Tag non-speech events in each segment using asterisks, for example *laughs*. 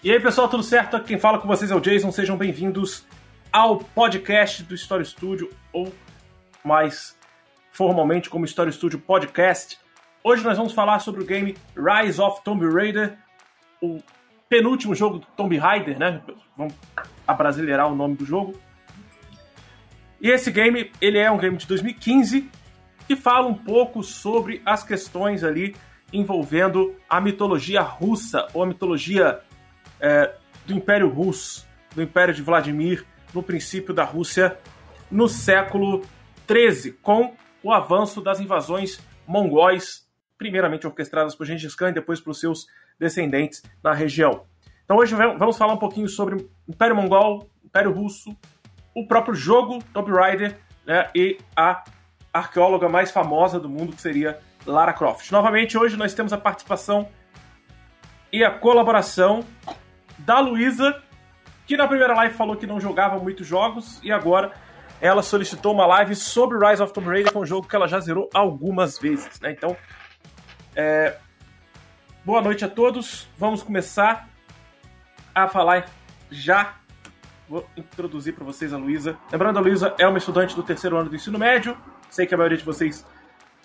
E aí, pessoal, tudo certo? Quem fala com vocês é o Jason. Sejam bem-vindos ao podcast do Story Studio, ou mais formalmente como Story Studio Podcast. Hoje nós vamos falar sobre o game Rise of Tomb Raider, o penúltimo jogo do Tomb Raider, né? Vamos abrasileirar o nome do jogo. E esse game, ele é um game de 2015 que fala um pouco sobre as questões ali envolvendo a mitologia russa ou a mitologia é, do Império Russo, do Império de Vladimir, no princípio da Rússia, no século XIII, com o avanço das invasões mongóis, primeiramente orquestradas por Gengis Khan e depois pelos seus descendentes na região. Então hoje vamos falar um pouquinho sobre Império Mongol, Império Russo, o próprio jogo Tomb Raider né, e a arqueóloga mais famosa do mundo, que seria Lara Croft. Novamente, hoje nós temos a participação e a colaboração da Luísa, que na primeira live falou que não jogava muitos jogos e agora ela solicitou uma live sobre Rise of Tomb Raider, que é um jogo que ela já zerou algumas vezes. Né? Então, é... boa noite a todos. Vamos começar a falar já. Vou introduzir para vocês a Luísa. Lembrando, a Luísa é uma estudante do terceiro ano do ensino médio. Sei que a maioria de vocês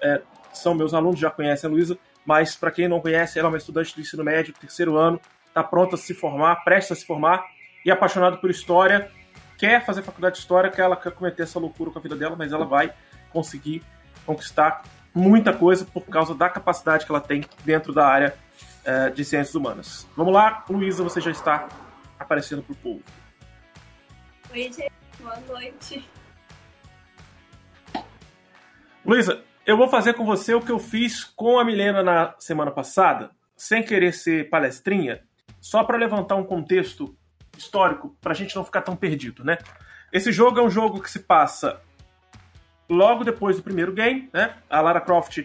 é, são meus alunos, já conhecem a Luísa, mas para quem não conhece, ela é uma estudante do ensino médio, terceiro ano, está pronta a se formar, presta a se formar e apaixonada por história, quer fazer faculdade de história, que ela quer cometer essa loucura com a vida dela, mas ela vai conseguir conquistar muita coisa por causa da capacidade que ela tem dentro da área é, de ciências humanas. Vamos lá, Luísa, você já está aparecendo para o povo. Oi, gente. Boa noite. Luísa, eu vou fazer com você o que eu fiz com a Milena na semana passada, sem querer ser palestrinha, só para levantar um contexto histórico para a gente não ficar tão perdido, né? Esse jogo é um jogo que se passa logo depois do primeiro game, né? A Lara Croft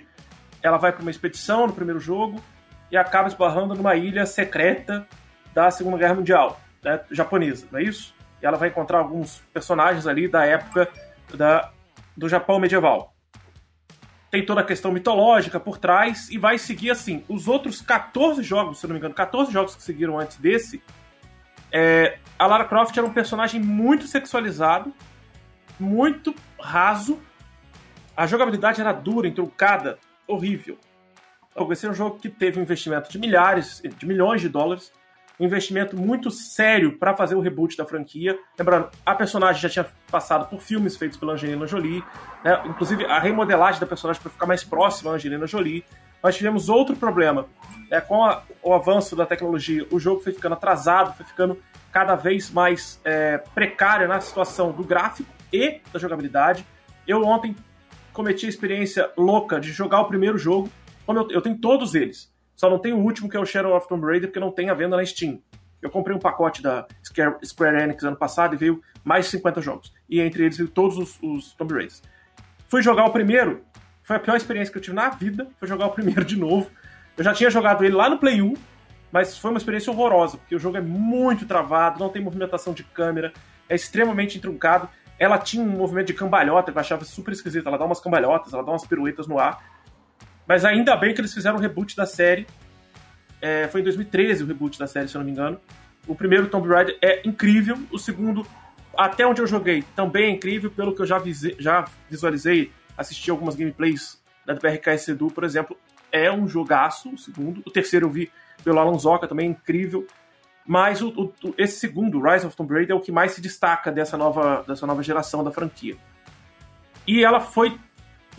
ela vai para uma expedição no primeiro jogo e acaba esbarrando numa ilha secreta da Segunda Guerra Mundial, né? japonesa, não é isso? E ela vai encontrar alguns personagens ali da época da, do Japão medieval tem toda a questão mitológica por trás e vai seguir assim. Os outros 14 jogos, se não me engano, 14 jogos que seguiram antes desse, é, a Lara Croft era um personagem muito sexualizado, muito raso. A jogabilidade era dura, entrucada, horrível. Esse é um jogo que teve um investimento de milhares, de milhões de dólares investimento muito sério para fazer o reboot da franquia. Lembrando, a personagem já tinha passado por filmes feitos pela Angelina Jolie, né? inclusive a remodelagem da personagem para ficar mais próxima à Angelina Jolie. Nós tivemos outro problema. Né? Com a, o avanço da tecnologia, o jogo foi ficando atrasado, foi ficando cada vez mais é, precário na situação do gráfico e da jogabilidade. Eu ontem cometi a experiência louca de jogar o primeiro jogo, como eu, eu tenho todos eles. Só não tem o último, que é o Shadow of Tomb Raider, porque não tem a venda na Steam. Eu comprei um pacote da Square Enix ano passado e veio mais de 50 jogos. E entre eles veio todos os, os Tomb Raiders. Fui jogar o primeiro, foi a pior experiência que eu tive na vida, foi jogar o *laughs* primeiro de novo. Eu já tinha jogado ele lá no Play 1, mas foi uma experiência horrorosa, porque o jogo é muito travado, não tem movimentação de câmera, é extremamente entroncado. Ela tinha um movimento de cambalhota, eu achava super esquisito. Ela dá umas cambalhotas, ela dá umas piruetas no ar. Mas ainda bem que eles fizeram o reboot da série. É, foi em 2013 o reboot da série, se eu não me engano. O primeiro Tomb Raider é incrível. O segundo, até onde eu joguei, também é incrível. Pelo que eu já, já visualizei, assisti algumas gameplays da BRKS Edu, por exemplo. É um jogaço, o segundo. O terceiro eu vi pelo Alan Zoka, também é incrível. Mas o, o, esse segundo, Rise of Tomb Raider, é o que mais se destaca dessa nova, dessa nova geração da franquia. E ela foi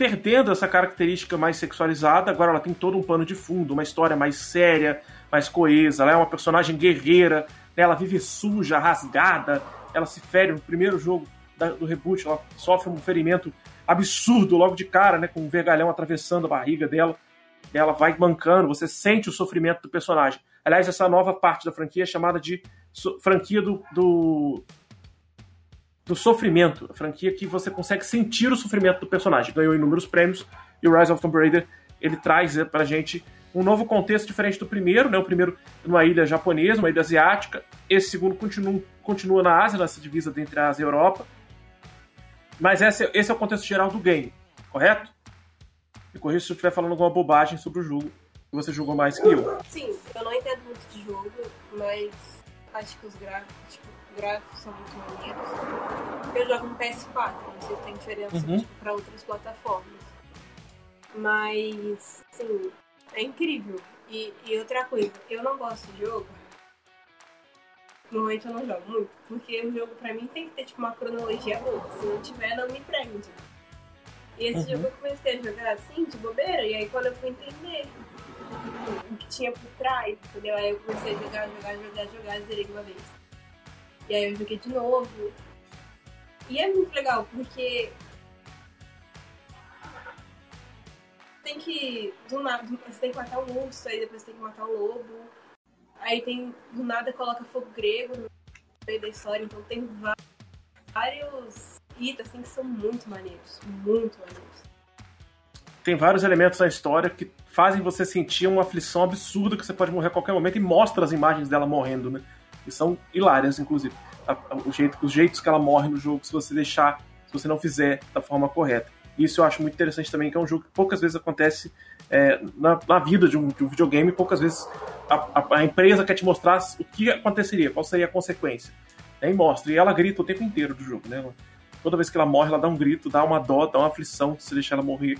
perdendo essa característica mais sexualizada, agora ela tem todo um pano de fundo, uma história mais séria, mais coesa, ela é uma personagem guerreira, né? ela vive suja, rasgada, ela se fere no primeiro jogo do reboot, ela sofre um ferimento absurdo logo de cara, né, com um vergalhão atravessando a barriga dela, ela vai mancando, você sente o sofrimento do personagem. Aliás, essa nova parte da franquia é chamada de franquia do, do do sofrimento, a franquia que você consegue sentir o sofrimento do personagem. Ganhou inúmeros prêmios e o Rise of Tomb Raider ele traz né, pra gente um novo contexto diferente do primeiro, né? O primeiro numa ilha japonesa, uma ilha asiática. Esse segundo continua, continua na Ásia, nessa divisa entre a Ásia e a Europa. Mas esse, esse é o contexto geral do game, correto? Me corrija se eu estiver falando alguma bobagem sobre o jogo você jogou mais que eu. Sim, eu não entendo muito de jogo, mas acho que os gráficos, tipo, gráficos são muito maneiros. Eu jogo no PS4, não sei se tem diferença Uhum. tipo, para outras plataformas. Mas, assim, é incrível. E, e outra coisa, eu não gosto de jogo. Normalmente eu não jogo muito, porque o jogo pra mim tem que ter tipo uma cronologia boa. Se não tiver, não me prende. E esse Uhum. jogo eu comecei a jogar assim, de bobeira, e aí quando eu fui entender o que tinha por trás, entendeu? Aí eu comecei a jogar, jogar, jogar, jogar, zerei uma vez. E aí eu joguei de novo. E é muito legal, porque tem que. Do nada, você tem que matar um urso, aí depois tem que matar um lobo. Aí tem. Do nada coloca fogo grego no meio da história, então tem vários itens assim que são muito maneiros. Muito maneiros. Tem vários elementos na história que fazem você sentir uma aflição absurda que você pode morrer a qualquer momento e mostra as imagens dela morrendo, né? E são hilárias, inclusive. A- a- o jeito, os jeitos que ela morre no jogo, se você deixar, se você não fizer da forma correta. Isso eu acho muito interessante também, que é um jogo que poucas vezes acontece é, na, na vida de um, de um videogame, poucas vezes a, a- empresa quer te mostrar o que aconteceria, qual seria a consequência. Né, E mostra. E ela grita o tempo inteiro do jogo, né? Toda vez que ela morre, ela dá um grito, dá uma dó, dá uma aflição se deixar ela morrer.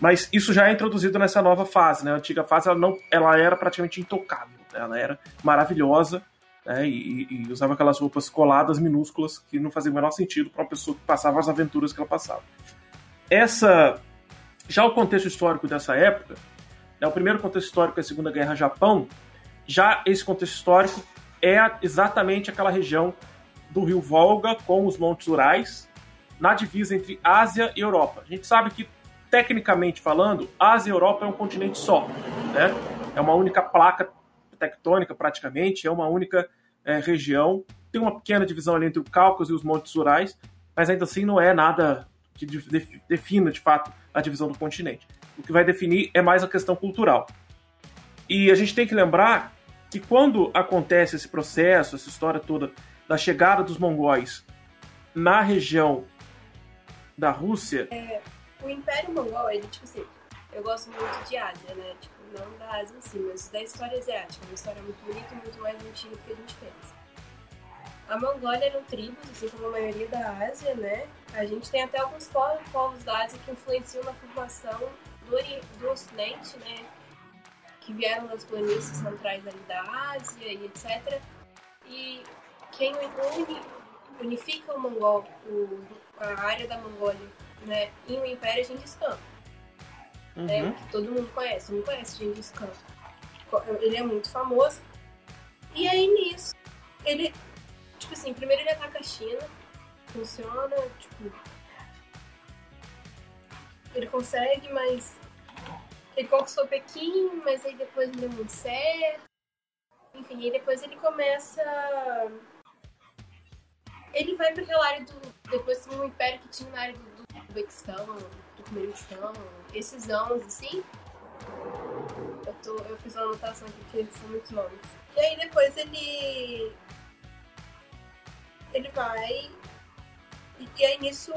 Mas isso já é introduzido nessa nova fase, né? A antiga fase ela, não, ela era praticamente intocável. né? Ela era maravilhosa né? e, e- usava aquelas roupas coladas, minúsculas, que não faziam o menor sentido para uma pessoa que passava as aventuras que ela passava. Essa, já o contexto histórico dessa época, né? o primeiro contexto histórico é a Segunda Guerra Japão, já esse contexto histórico é exatamente aquela região do rio Volga com os Montes Urais, na divisa entre Ásia e Europa. A gente sabe que tecnicamente falando, Ásia e Europa é um continente só, né? É uma única placa tectônica praticamente, é uma única é, região. Tem uma pequena divisão ali entre o Cáucaso e os Montes Urais, mas ainda assim não é nada que de- def- defina de fato a divisão do continente. O que vai definir é mais a questão cultural. E a gente tem que lembrar que quando acontece esse processo, essa história toda da chegada dos mongóis na região da Rússia, O Império Mongol, ele, tipo assim, eu gosto muito de Ásia, né? Tipo, não da Ásia em si, mas da história asiática. Uma história muito bonita muito mais antiga do que a gente pensa. A Mongólia eram tribos, assim como a maioria da Ásia, né? A gente tem até alguns po- povos da Ásia que influenciam na formação do, do Ocidente, né? Que vieram das planícies centrais ali da Ásia e etc. E quem uni- unifica o Mongol, o- a área da Mongólia, né, em um império é Gengis Khan, né, uhum, que todo mundo conhece, não conhece Gengis Khan. Ele é muito famoso. E aí nisso, ele, tipo assim, primeiro ele ataca a China, funciona, tipo, ele consegue, mas ele conquistou Pequim, mas aí depois não deu muito certo. Enfim, aí depois ele começa. Ele vai para aquela área do. Depois um império que tinha na área do, do Uzbequistão, do Turkmenistão, esses anos assim. Eu, tô, eu fiz uma anotação aqui porque são muitos nomes. E aí depois ele. Ele vai. E, e aí nisso.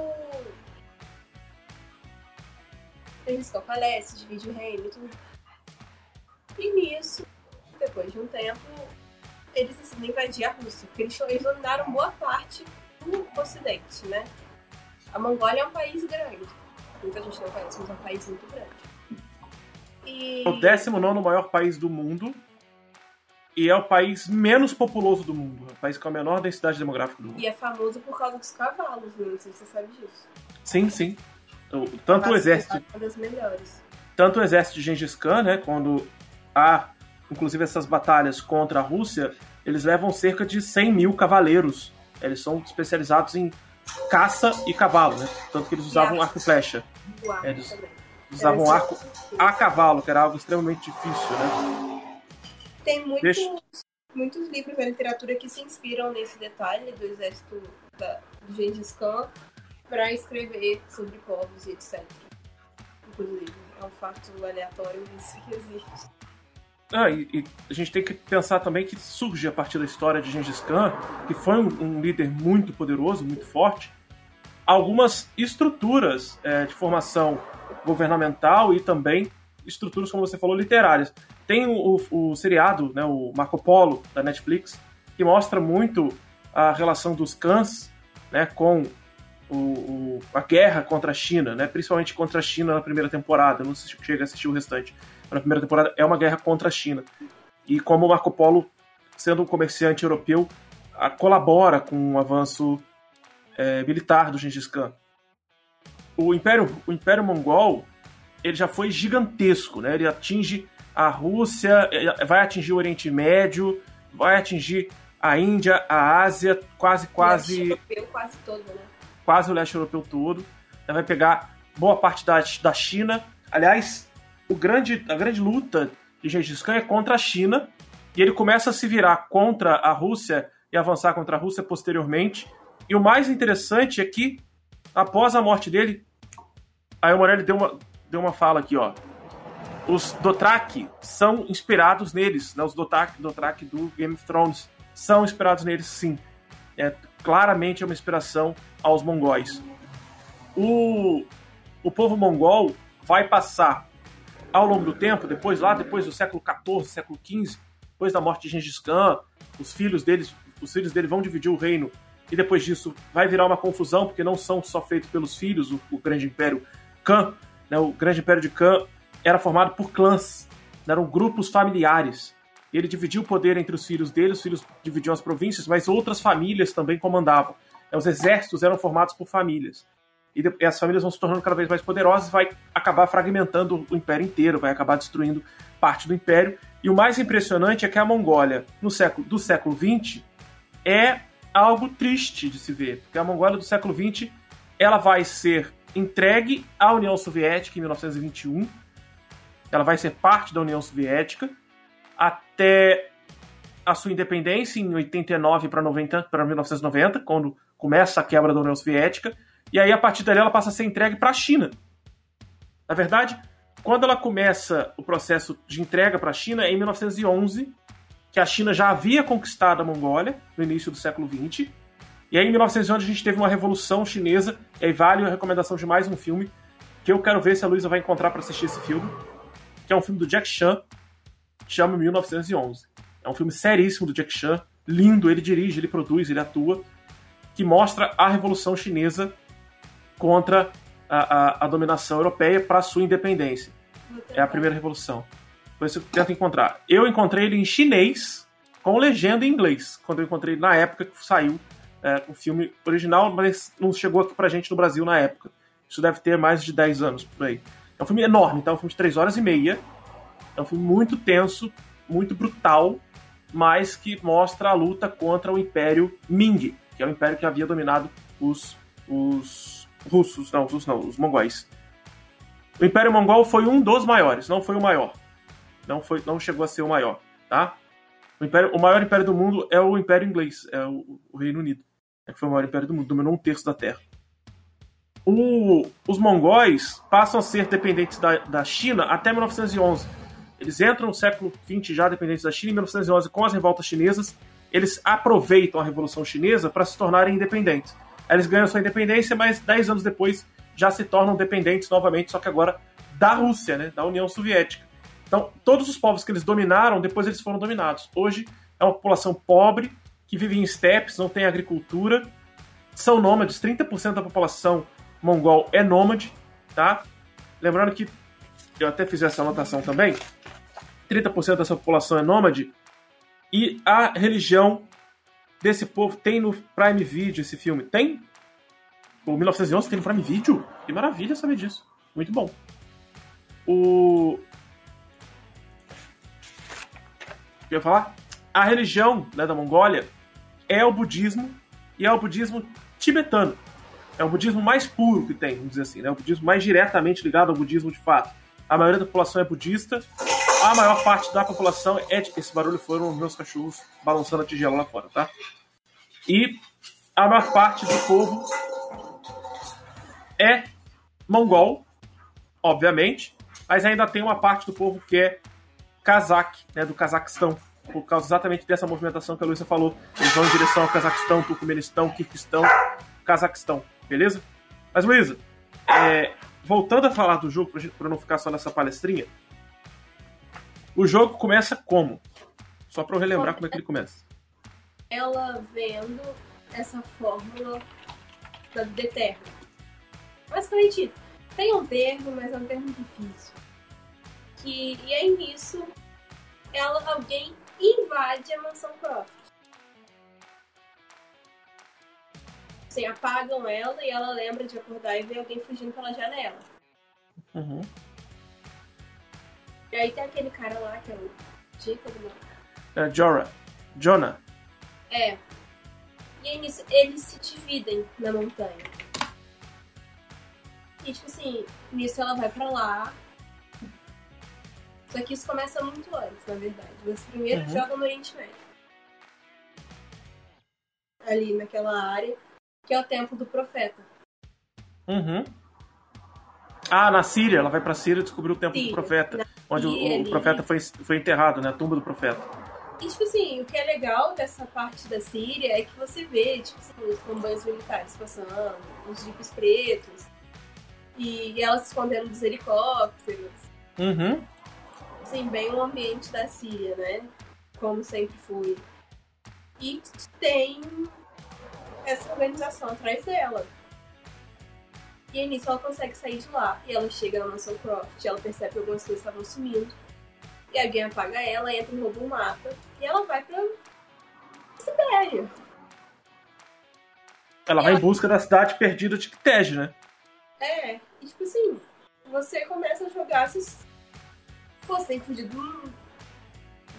Ele se falece, divide o reino e tudo. E nisso, depois de um tempo, eles decidem invadir a Rússia, porque eles, eles dominaram boa parte do Ocidente, né? A Mongólia é um país grande. Muita gente não conhece, mas é um país muito grande. E... é o 19 maior país do mundo e é o país menos populoso do mundo. É o país com a menor densidade demográfica do mundo. e é famoso por causa dos cavalos, né? Não sei se você sabe disso. Sim, sim. O- Tanto o exército, É uma das melhores. tanto o exército de Gengis Khan, né, quando há, inclusive, essas batalhas contra a Rússia, eles levam cerca de 100 mil cavaleiros. Eles são especializados em caça e cavalo, né? Tanto que eles usavam arco. e flecha. Arco Eles- usavam arco a cavalo, que era algo extremamente difícil, né? Tem muitos, Deixa- muitos livros da literatura que se inspiram nesse detalhe do exército da, do Gengis Khan para escrever sobre povos e etc. Inclusive, é um fato aleatório isso que existe. Ah, e, e a gente tem que pensar também que surge a partir da história de Gengis Khan, que foi um, um líder muito poderoso, muito forte, algumas estruturas é, de formação governamental e também estruturas, como você falou, literárias. Tem o, o- o seriado, né, o Marco Polo, da Netflix, que mostra muito a relação dos cães né, com o, o, a guerra contra a China, né, principalmente contra a China na primeira temporada. Não sei se chega a assistir o restante. Na primeira temporada é uma guerra contra a China. E como Marco Polo, sendo um comerciante europeu, a, colabora com o avanço é, militar do Gengis Khan. O Império, o Império Mongol ele já foi gigantesco, né? Ele atinge a Rússia, vai atingir o Oriente Médio, vai atingir a Índia, a Ásia, quase, quase. O leste europeu quase todo, né? Quase o leste europeu todo. Vai pegar boa parte da, da China. Aliás, o grande, a grande luta de Gengis Khan é contra a China. E ele começa a se virar contra a Rússia e avançar contra a Rússia posteriormente. E o mais interessante é que, após a morte dele, aí o Morelli deu uma, deu uma fala aqui, ó. Os Dothraki são inspirados neles, né? Os Dothraki, Dothraki do Game of Thrones são inspirados neles, sim. É claramente é uma inspiração aos mongóis. O, o povo mongol vai passar ao longo do tempo, depois lá, depois do século XIV, século XV, depois da morte de Gengis Khan, os filhos deles, os filhos dele vão dividir o reino e depois disso vai virar uma confusão porque não são só feitos pelos filhos o, o grande império Khan, né, o grande império de Khan era formado por clãs, eram grupos familiares. Ele dividiu o poder entre os filhos dele, os filhos dividiam as províncias, mas outras famílias também comandavam. É, os exércitos eram formados por famílias. E as famílias vão se tornando cada vez mais poderosas, vai acabar fragmentando o império inteiro, vai acabar destruindo parte do império. E o mais impressionante é que a Mongólia, no século do século XX, é algo triste de se ver, porque a Mongólia do século XX ela vai ser entregue à União Soviética em 1921. Ela vai ser parte da União Soviética até a sua independência em 89 para 90 para 1990, quando começa a quebra da União Soviética, e aí a partir dali ela passa a ser entregue para a China. Na verdade, quando ela começa o processo de entrega para a China é em 1911, que a China já havia conquistado a Mongólia no início do século XX, e aí, em 1911, a gente teve uma revolução chinesa, e aí vale a recomendação de mais um filme, que eu quero ver se a Luísa vai encontrar para assistir esse filme, que é um filme do Jack Chan, que chama 1911. É um filme seríssimo do Jack Chan, lindo, ele dirige, ele produz, ele atua, que mostra a revolução chinesa contra a, a, a dominação europeia para sua independência. É a primeira revolução. Por isso eu tento encontrar. Eu encontrei ele em chinês, com legenda em inglês, quando eu encontrei na época que saiu é, o filme original, mas não chegou aqui pra gente no Brasil na época. Isso deve ter mais de 10 anos por aí. É um filme enorme, então é um filme de 3 horas e meia. É um filme muito tenso, muito brutal, mas que mostra a luta contra o Império Ming, que é o império que havia dominado os, os russos, não, os russos não, os mongóis. O Império Mongol foi um dos maiores, não foi o maior. Não, foi, não chegou a ser o maior, tá? O, império, o maior império do mundo é o Império Inglês, é o, o Reino Unido é que foi o maior império do mundo, dominou um terço da Terra. O, os mongóis passam a ser dependentes da, da China até 1911. Eles entram no século XX já dependentes da China, em 1911, com as revoltas chinesas, eles aproveitam a Revolução Chinesa para se tornarem independentes. Eles ganham sua independência, mas 10 anos depois já se tornam dependentes novamente, só que agora da Rússia, né, da União Soviética. Então, todos os povos que eles dominaram, depois eles foram dominados. Hoje é uma população pobre, que vivem em estepes, não tem agricultura, são nômades, 30% da população mongol é nômade, tá? Lembrando que eu até fiz essa anotação também, 30% dessa população é nômade, e a religião desse povo tem no Prime Video esse filme? Tem? O 1911 tem no Prime Video? Que maravilha saber disso. Muito bom. O. Eu ia falar? A religião né, da Mongólia é o budismo e é o budismo tibetano. É o budismo mais puro que tem, vamos dizer assim, né? O budismo mais diretamente ligado ao budismo de fato. A maioria da população é budista, a maior parte da população é de... Esse barulho foram meus cachorros balançando a tigela lá fora, tá? E a maior parte do povo é mongol, obviamente, mas ainda tem uma parte do povo que é cazaque, né, do Cazaquistão, por causa exatamente dessa movimentação que a Luísa falou. Eles vão em direção ao Cazaquistão, Turcomenistão, Kirguistão, Cazaquistão, beleza? Mas, Luísa, é, voltando a falar do jogo, para não ficar só nessa palestrinha, o jogo começa como? Só para eu relembrar como é que ele começa. ela vendo essa fórmula da vida eterna. Basicamente, tem um termo, mas é um termo difícil. Que, e aí nisso, ela, alguém invade a mansão Croft. Assim, apagam ela e ela lembra de acordar e ver alguém fugindo pela janela. Uhum. E aí tem aquele cara lá que é o Jacob, não. É, Jora. Jonah. É. E aí nisso, eles se dividem na montanha. E tipo assim, nisso ela vai pra lá. Só que isso começa muito antes, na verdade. Você primeiro Uhum. joga no Oriente Médio. Ali naquela área, que é o tempo do profeta. Uhum. Ah, na Síria, ela vai pra Síria descobrir o tempo do profeta. Onde o, o profeta foi, foi enterrado, né? A tumba do profeta. E, tipo assim, o que é legal dessa parte da Síria é que você vê, tipo assim, os comboios militares passando, os jipes pretos, e ela se escondendo dos helicópteros. Uhum. Assim, bem o ambiente da Síria, né? Como sempre foi. E tem essa organização atrás dela. E aí nisso ela consegue sair de lá. E ela chega na mansão Croft, ela percebe que algumas coisas estavam sumindo. E alguém apaga ela, entra e rouba um mapa. E ela vai pra Sibéria. Ela vai em busca da cidade perdida de Kitej, né? É, e tipo assim, você começa a jogar se Pô, você tem que fugir do,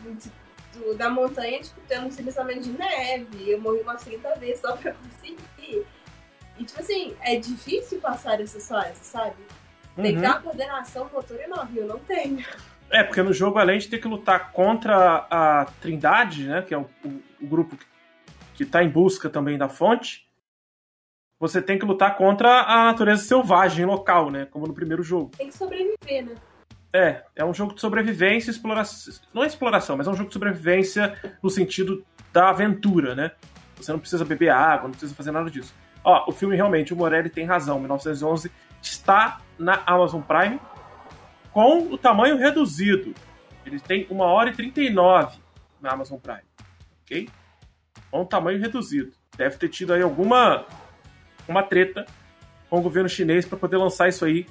do- do- da montanha, tipo, tendo um deslizamento de neve. Eu morri umas 30 vezes só pra conseguir. E tipo assim, é difícil passar essas fases, sabe? Tem que Uhum. ter uma coordenação motor enorme, eu não tenho. É, porque no jogo, além de ter que lutar contra a Trindade, né? Que é o, o- o grupo que, que tá em busca também da fonte, você tem que lutar contra a natureza selvagem local, né? Como no primeiro jogo. Tem que sobreviver, né? É, é um jogo de sobrevivência e exploração. Não é exploração, mas é um jogo de sobrevivência no sentido da aventura, né? Você não precisa beber água, não precisa fazer nada disso. Ó, o filme realmente, o Morelli tem razão. 1911 está na Amazon Prime com o tamanho reduzido. Ele tem 1 hora e 39 na Amazon Prime. Ok? Com o tamanho reduzido. Deve ter tido aí alguma uma treta com o governo chinês para poder lançar isso aí,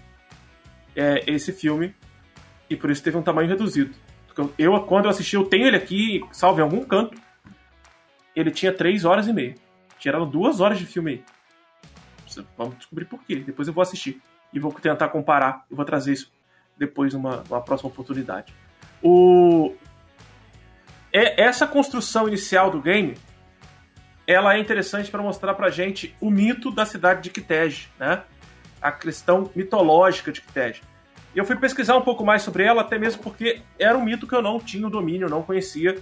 é, esse filme e por isso teve um tamanho reduzido. Eu, quando eu assisti, eu tenho ele aqui, salvo em algum canto, ele tinha 3 horas e meia. Tiraram duas horas de filme aí. Vamos descobrir por quê. Depois eu vou assistir. E vou tentar comparar. Eu vou trazer isso depois numa, numa próxima oportunidade. O... É, essa construção inicial do game ela é interessante para mostrar pra gente o mito da cidade de Kitej, né? A questão mitológica de Kitej. Eu fui pesquisar um pouco mais sobre ela, até mesmo porque era um mito que eu não tinha o domínio, não conhecia.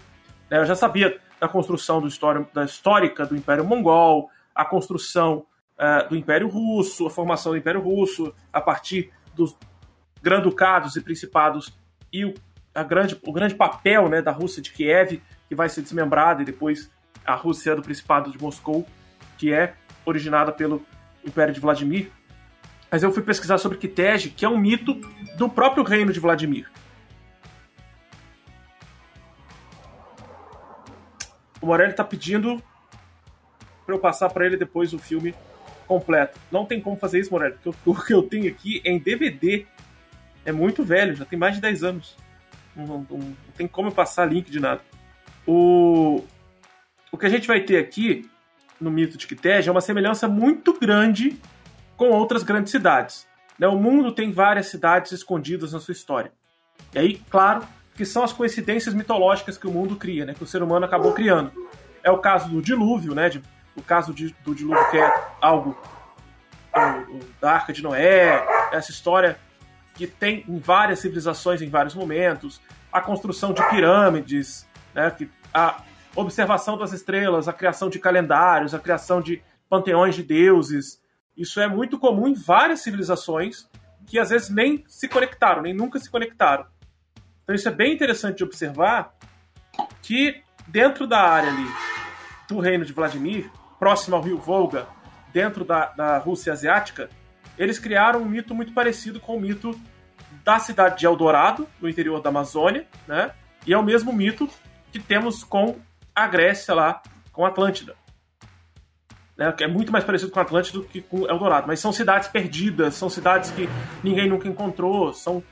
né? Eu já sabia da construção do história, da histórica do Império Mongol, a construção eh, do Império Russo, a formação do Império Russo, a partir dos granducados e principados e o, a grande, o grande papel né, da Rússia de Kiev, que vai ser desmembrada, e depois a Rússia do Principado de Moscou, que é originada pelo Império de Vladimir. Mas eu fui pesquisar sobre Kitej, que é um mito do próprio reino de Vladimir. O Morelli tá pedindo para eu passar para ele depois o filme completo. Não tem como fazer isso, Morelli, porque o que eu *laughs* tenho aqui é em DVD. É muito velho, já tem mais de 10 anos. Não, não- não tem como eu passar link de nada. O, o que a gente vai ter aqui no mito de Kitej é uma semelhança muito grande com outras grandes cidades. né? O mundo tem várias cidades escondidas na sua história. E aí, claro, que são as coincidências mitológicas que o mundo cria, né? que o ser humano acabou criando. É o caso do dilúvio, né? de- o caso de- do dilúvio que é algo o- o- da Arca de Noé, essa história que tem em várias civilizações em vários momentos, a construção de pirâmides, né? que, a observação das estrelas, a criação de calendários, a criação de panteões de deuses. Isso é muito comum em várias civilizações que às vezes nem se conectaram, nem nunca se conectaram. Então isso é bem interessante de observar que dentro da área ali do reino de Vladimir, próximo ao rio Volga, dentro da, da Rússia asiática, eles criaram um mito muito parecido com o mito da cidade de Eldorado, no interior da Amazônia, né? E é o mesmo mito que temos com a Grécia lá, com Atlântida. Né, é muito mais parecido com Atlântida do que com Eldorado. Mas são cidades perdidas, são cidades que ninguém nunca encontrou, são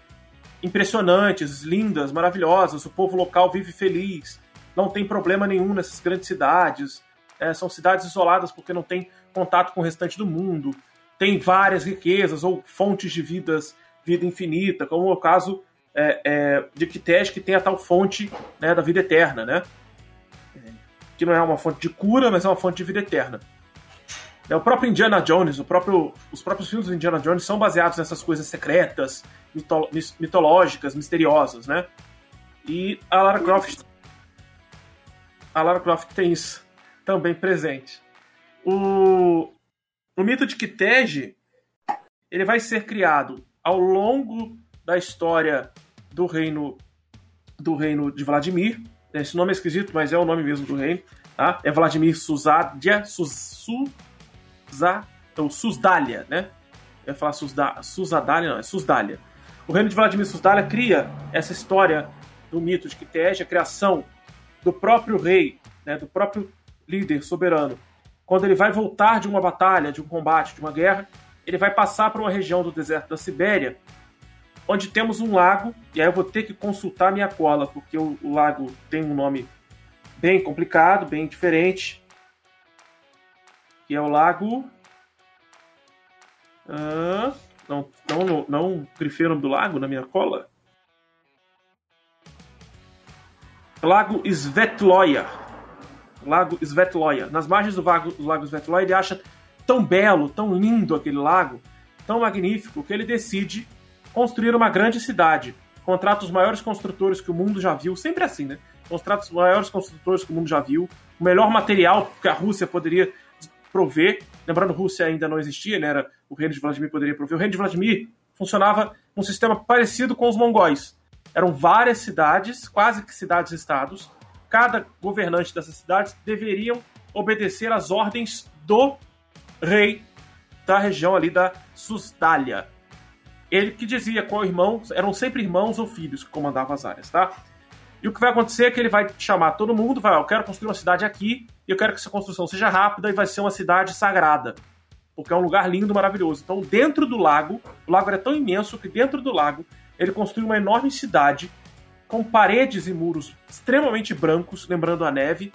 impressionantes, lindas, maravilhosas. O povo local vive feliz, não tem problema nenhum nessas grandes cidades. É, são cidades isoladas porque não tem contato com o restante do mundo. Tem várias riquezas ou fontes de vidas, vida infinita, como é o caso é, é, de Kitesh, que tem a tal fonte né, da vida eterna, né? Que não é uma fonte de cura, mas é uma fonte de vida eterna. É, o próprio Indiana Jones, o próprio, os próprios filmes do Indiana Jones são baseados nessas coisas secretas, mito, mitológicas, misteriosas, né? E a Lara Croft. A Lara Croft tem isso também presente. O, o mito de Kitege ele vai ser criado ao longo da história do reino do reino de Vladimir. Esse nome é esquisito, mas é o nome mesmo do reino. Tá? É Vladimir Suzadia, Suza, ou Susdália, né? Eu ia falar Susda, Suzadália, não, é Susdália. O reino de Vladimir Susdália cria essa história do mito de Kitege, a criação do próprio rei, né, do próprio líder soberano, quando ele vai voltar de uma batalha, de um combate, de uma guerra, ele vai passar por uma região do deserto da Sibéria, onde temos um lago, e aí eu vou ter que consultar minha cola, porque o, o lago tem um nome bem complicado, bem diferente, que é o lago... Ah, não, não, não, não grifei o nome do lago na minha cola. Lago Svetloya. Lago Svetloya. Nas margens do lago, Svetloya, ele acha tão belo, tão lindo aquele lago, tão magnífico, que ele decide construir uma grande cidade. Contrata os maiores construtores que o mundo já viu, sempre assim, né? Contrata os maiores construtores que o mundo já viu, o melhor material que a Rússia poderia prover. Lembrando, Rússia ainda não existia, né? Era, o reino de Vladimir poderia prover. O reino de Vladimir funcionava num sistema parecido com os mongóis. Eram várias cidades, quase que cidades-estados, cada governante dessas cidades deveriam obedecer às ordens do rei da região ali da Susdália. Ele que dizia qual irmão, eram sempre irmãos ou filhos que comandavam as áreas, tá? E o que vai acontecer é que ele vai chamar todo mundo, vai, eu quero construir uma cidade aqui, e eu quero que essa construção seja rápida e vai ser uma cidade sagrada. Porque é um lugar lindo, maravilhoso. Então, dentro do lago, o lago era tão imenso que dentro do lago ele construiu uma enorme cidade com paredes e muros extremamente brancos, lembrando a neve.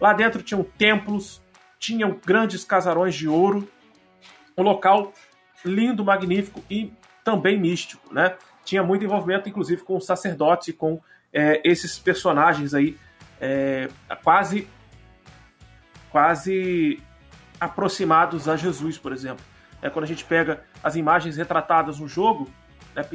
Lá dentro tinham templos, tinham grandes casarões de ouro, um local lindo, magnífico e também místico, né? Tinha muito envolvimento, inclusive, com sacerdotes e com é, esses personagens aí é, quase quase aproximados a Jesus, por exemplo. É, quando a gente pega as imagens retratadas no jogo,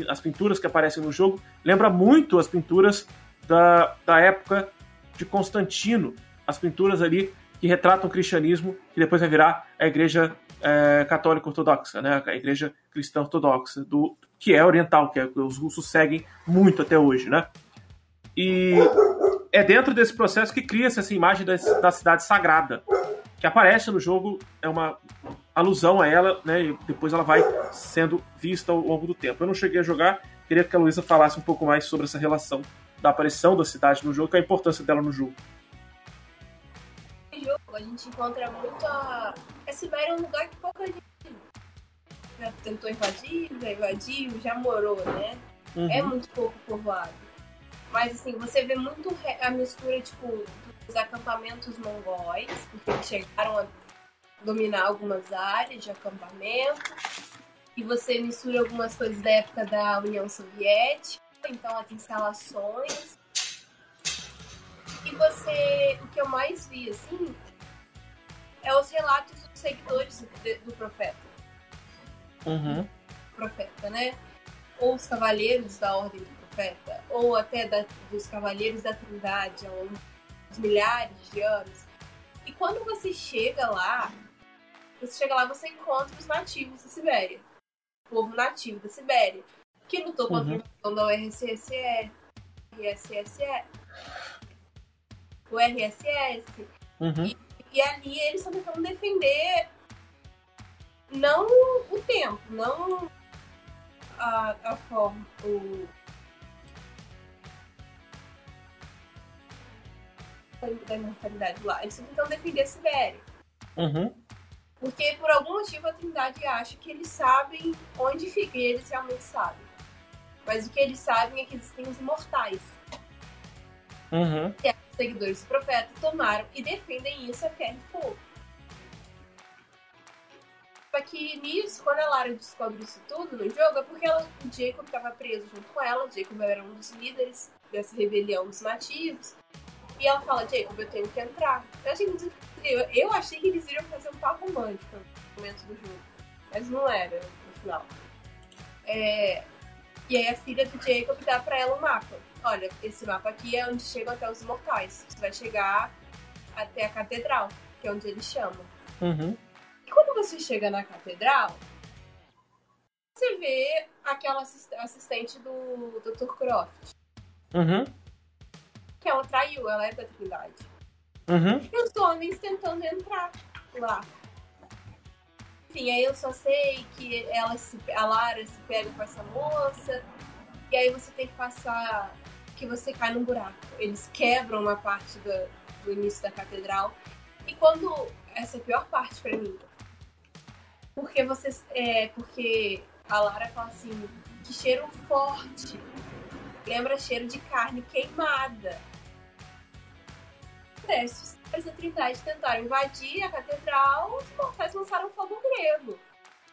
as pinturas que aparecem no jogo, lembra muito as pinturas da, da época de Constantino, as pinturas ali que retratam o cristianismo, que depois vai virar a igreja é, católica ortodoxa, né, a igreja cristã ortodoxa, do, que é oriental, que, é, que os russos seguem muito até hoje. Né? E é dentro desse processo que cria-se essa imagem da, da cidade sagrada, que aparece no jogo, é uma alusão a ela, né? E depois ela vai sendo vista ao longo do tempo. Eu não cheguei a jogar, queria que a Luísa falasse um pouco mais sobre essa relação da aparição da cidade no jogo e a importância dela no jogo. No jogo, a gente encontra muito a. A Sibéria é um lugar que pouca gente já tentou invadir, já invadiu, já morou, né? Uhum. É muito pouco povoado. Mas assim, você vê muito a mistura, tipo, dos acampamentos mongóis, porque chegaram a dominar algumas áreas de acampamento. E você mistura algumas coisas da época da União Soviética, então as instalações. E você, o que eu mais vi, assim, é os relatos dos seguidores do, profeta. Uhum. Profeta, né? Ou os cavaleiros da Ordem do Profeta, ou até da, dos cavaleiros da Trindade, há uns milhares de anos. E quando você chega lá, você chega lá você encontra os nativos da Sibéria. O povo nativo da Sibéria. Que lutou contra uhum. a da URSSE. RSSE. O RSS. Uhum. E, e ali eles estão tentando defender não o tempo, não a, a forma, o, da imortalidade lá. Eles estão tentando defender a Sibéria. Uhum. Porque por algum motivo a Trindade acha que eles sabem onde fica, e eles realmente sabem. Mas o que eles sabem é que existem os imortais. Uhum. Que é, os seguidores do profeta tomaram e defendem isso a ferro e fogo. Só que nisso, quando a Lara descobre isso tudo no jogo, é porque ela, o Jacob estava preso junto com ela. O Jacob era um dos líderes dessa rebelião dos nativos. E ela fala, Jacob, eu tenho que entrar. Eu achei, eu, eu achei que eles iriam fazer um papo romântico no momento do jogo. Mas não era, no final. É, e aí a filha do Jacob dá pra ela um mapa. Olha, esse mapa aqui é onde chegam até os imortais. Você vai chegar até a catedral, que é onde eles chamam. Uhum. E quando você chega na catedral, você vê aquela assistente do Dr. Croft. Uhum. Que ela traiu, ela é da Trindade. Uhum. E os homens tentando entrar lá. Enfim, aí eu só sei que ela se, a Lara se pega com essa moça. E aí você tem que passar. Que você cai num buraco. Eles quebram uma parte do, início da catedral. E quando. Essa é a pior parte pra mim. Porque você. É, porque a Lara fala assim: que cheiro forte. Lembra cheiro de carne queimada. Parece os da Trindade tentaram invadir a catedral, os mortais lançaram fogo grego.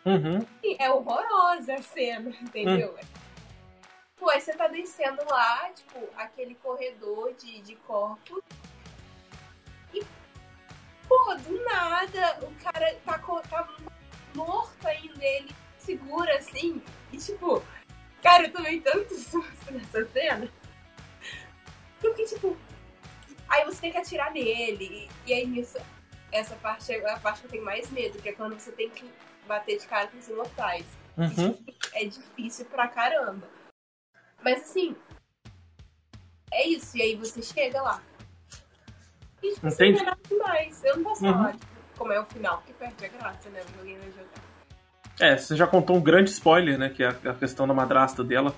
Uhum. É horrorosa a cena, *laughs* entendeu? Hum. Pô, aí você tá descendo lá, tipo, aquele corredor de, de corpos. E, pô, do nada, o cara tá, tá morto ainda, ele segura assim. E, tipo, cara, eu tomei tanto *laughs* susto nessa cena. Porque, tipo, Aí você tem que atirar nele. E aí nisso, essa parte é a parte que eu tenho mais medo, que é quando você tem que bater de cara com os imortais. Uhum. É difícil pra caramba. Mas assim, é isso. E aí você chega lá. E tipo, você não é demais. Eu não posso uhum. falar tipo, como é o final, porque perde a graça, né? O joguinho vai jogar. É, você já contou um grande spoiler, né? Que é a questão da madrasta dela,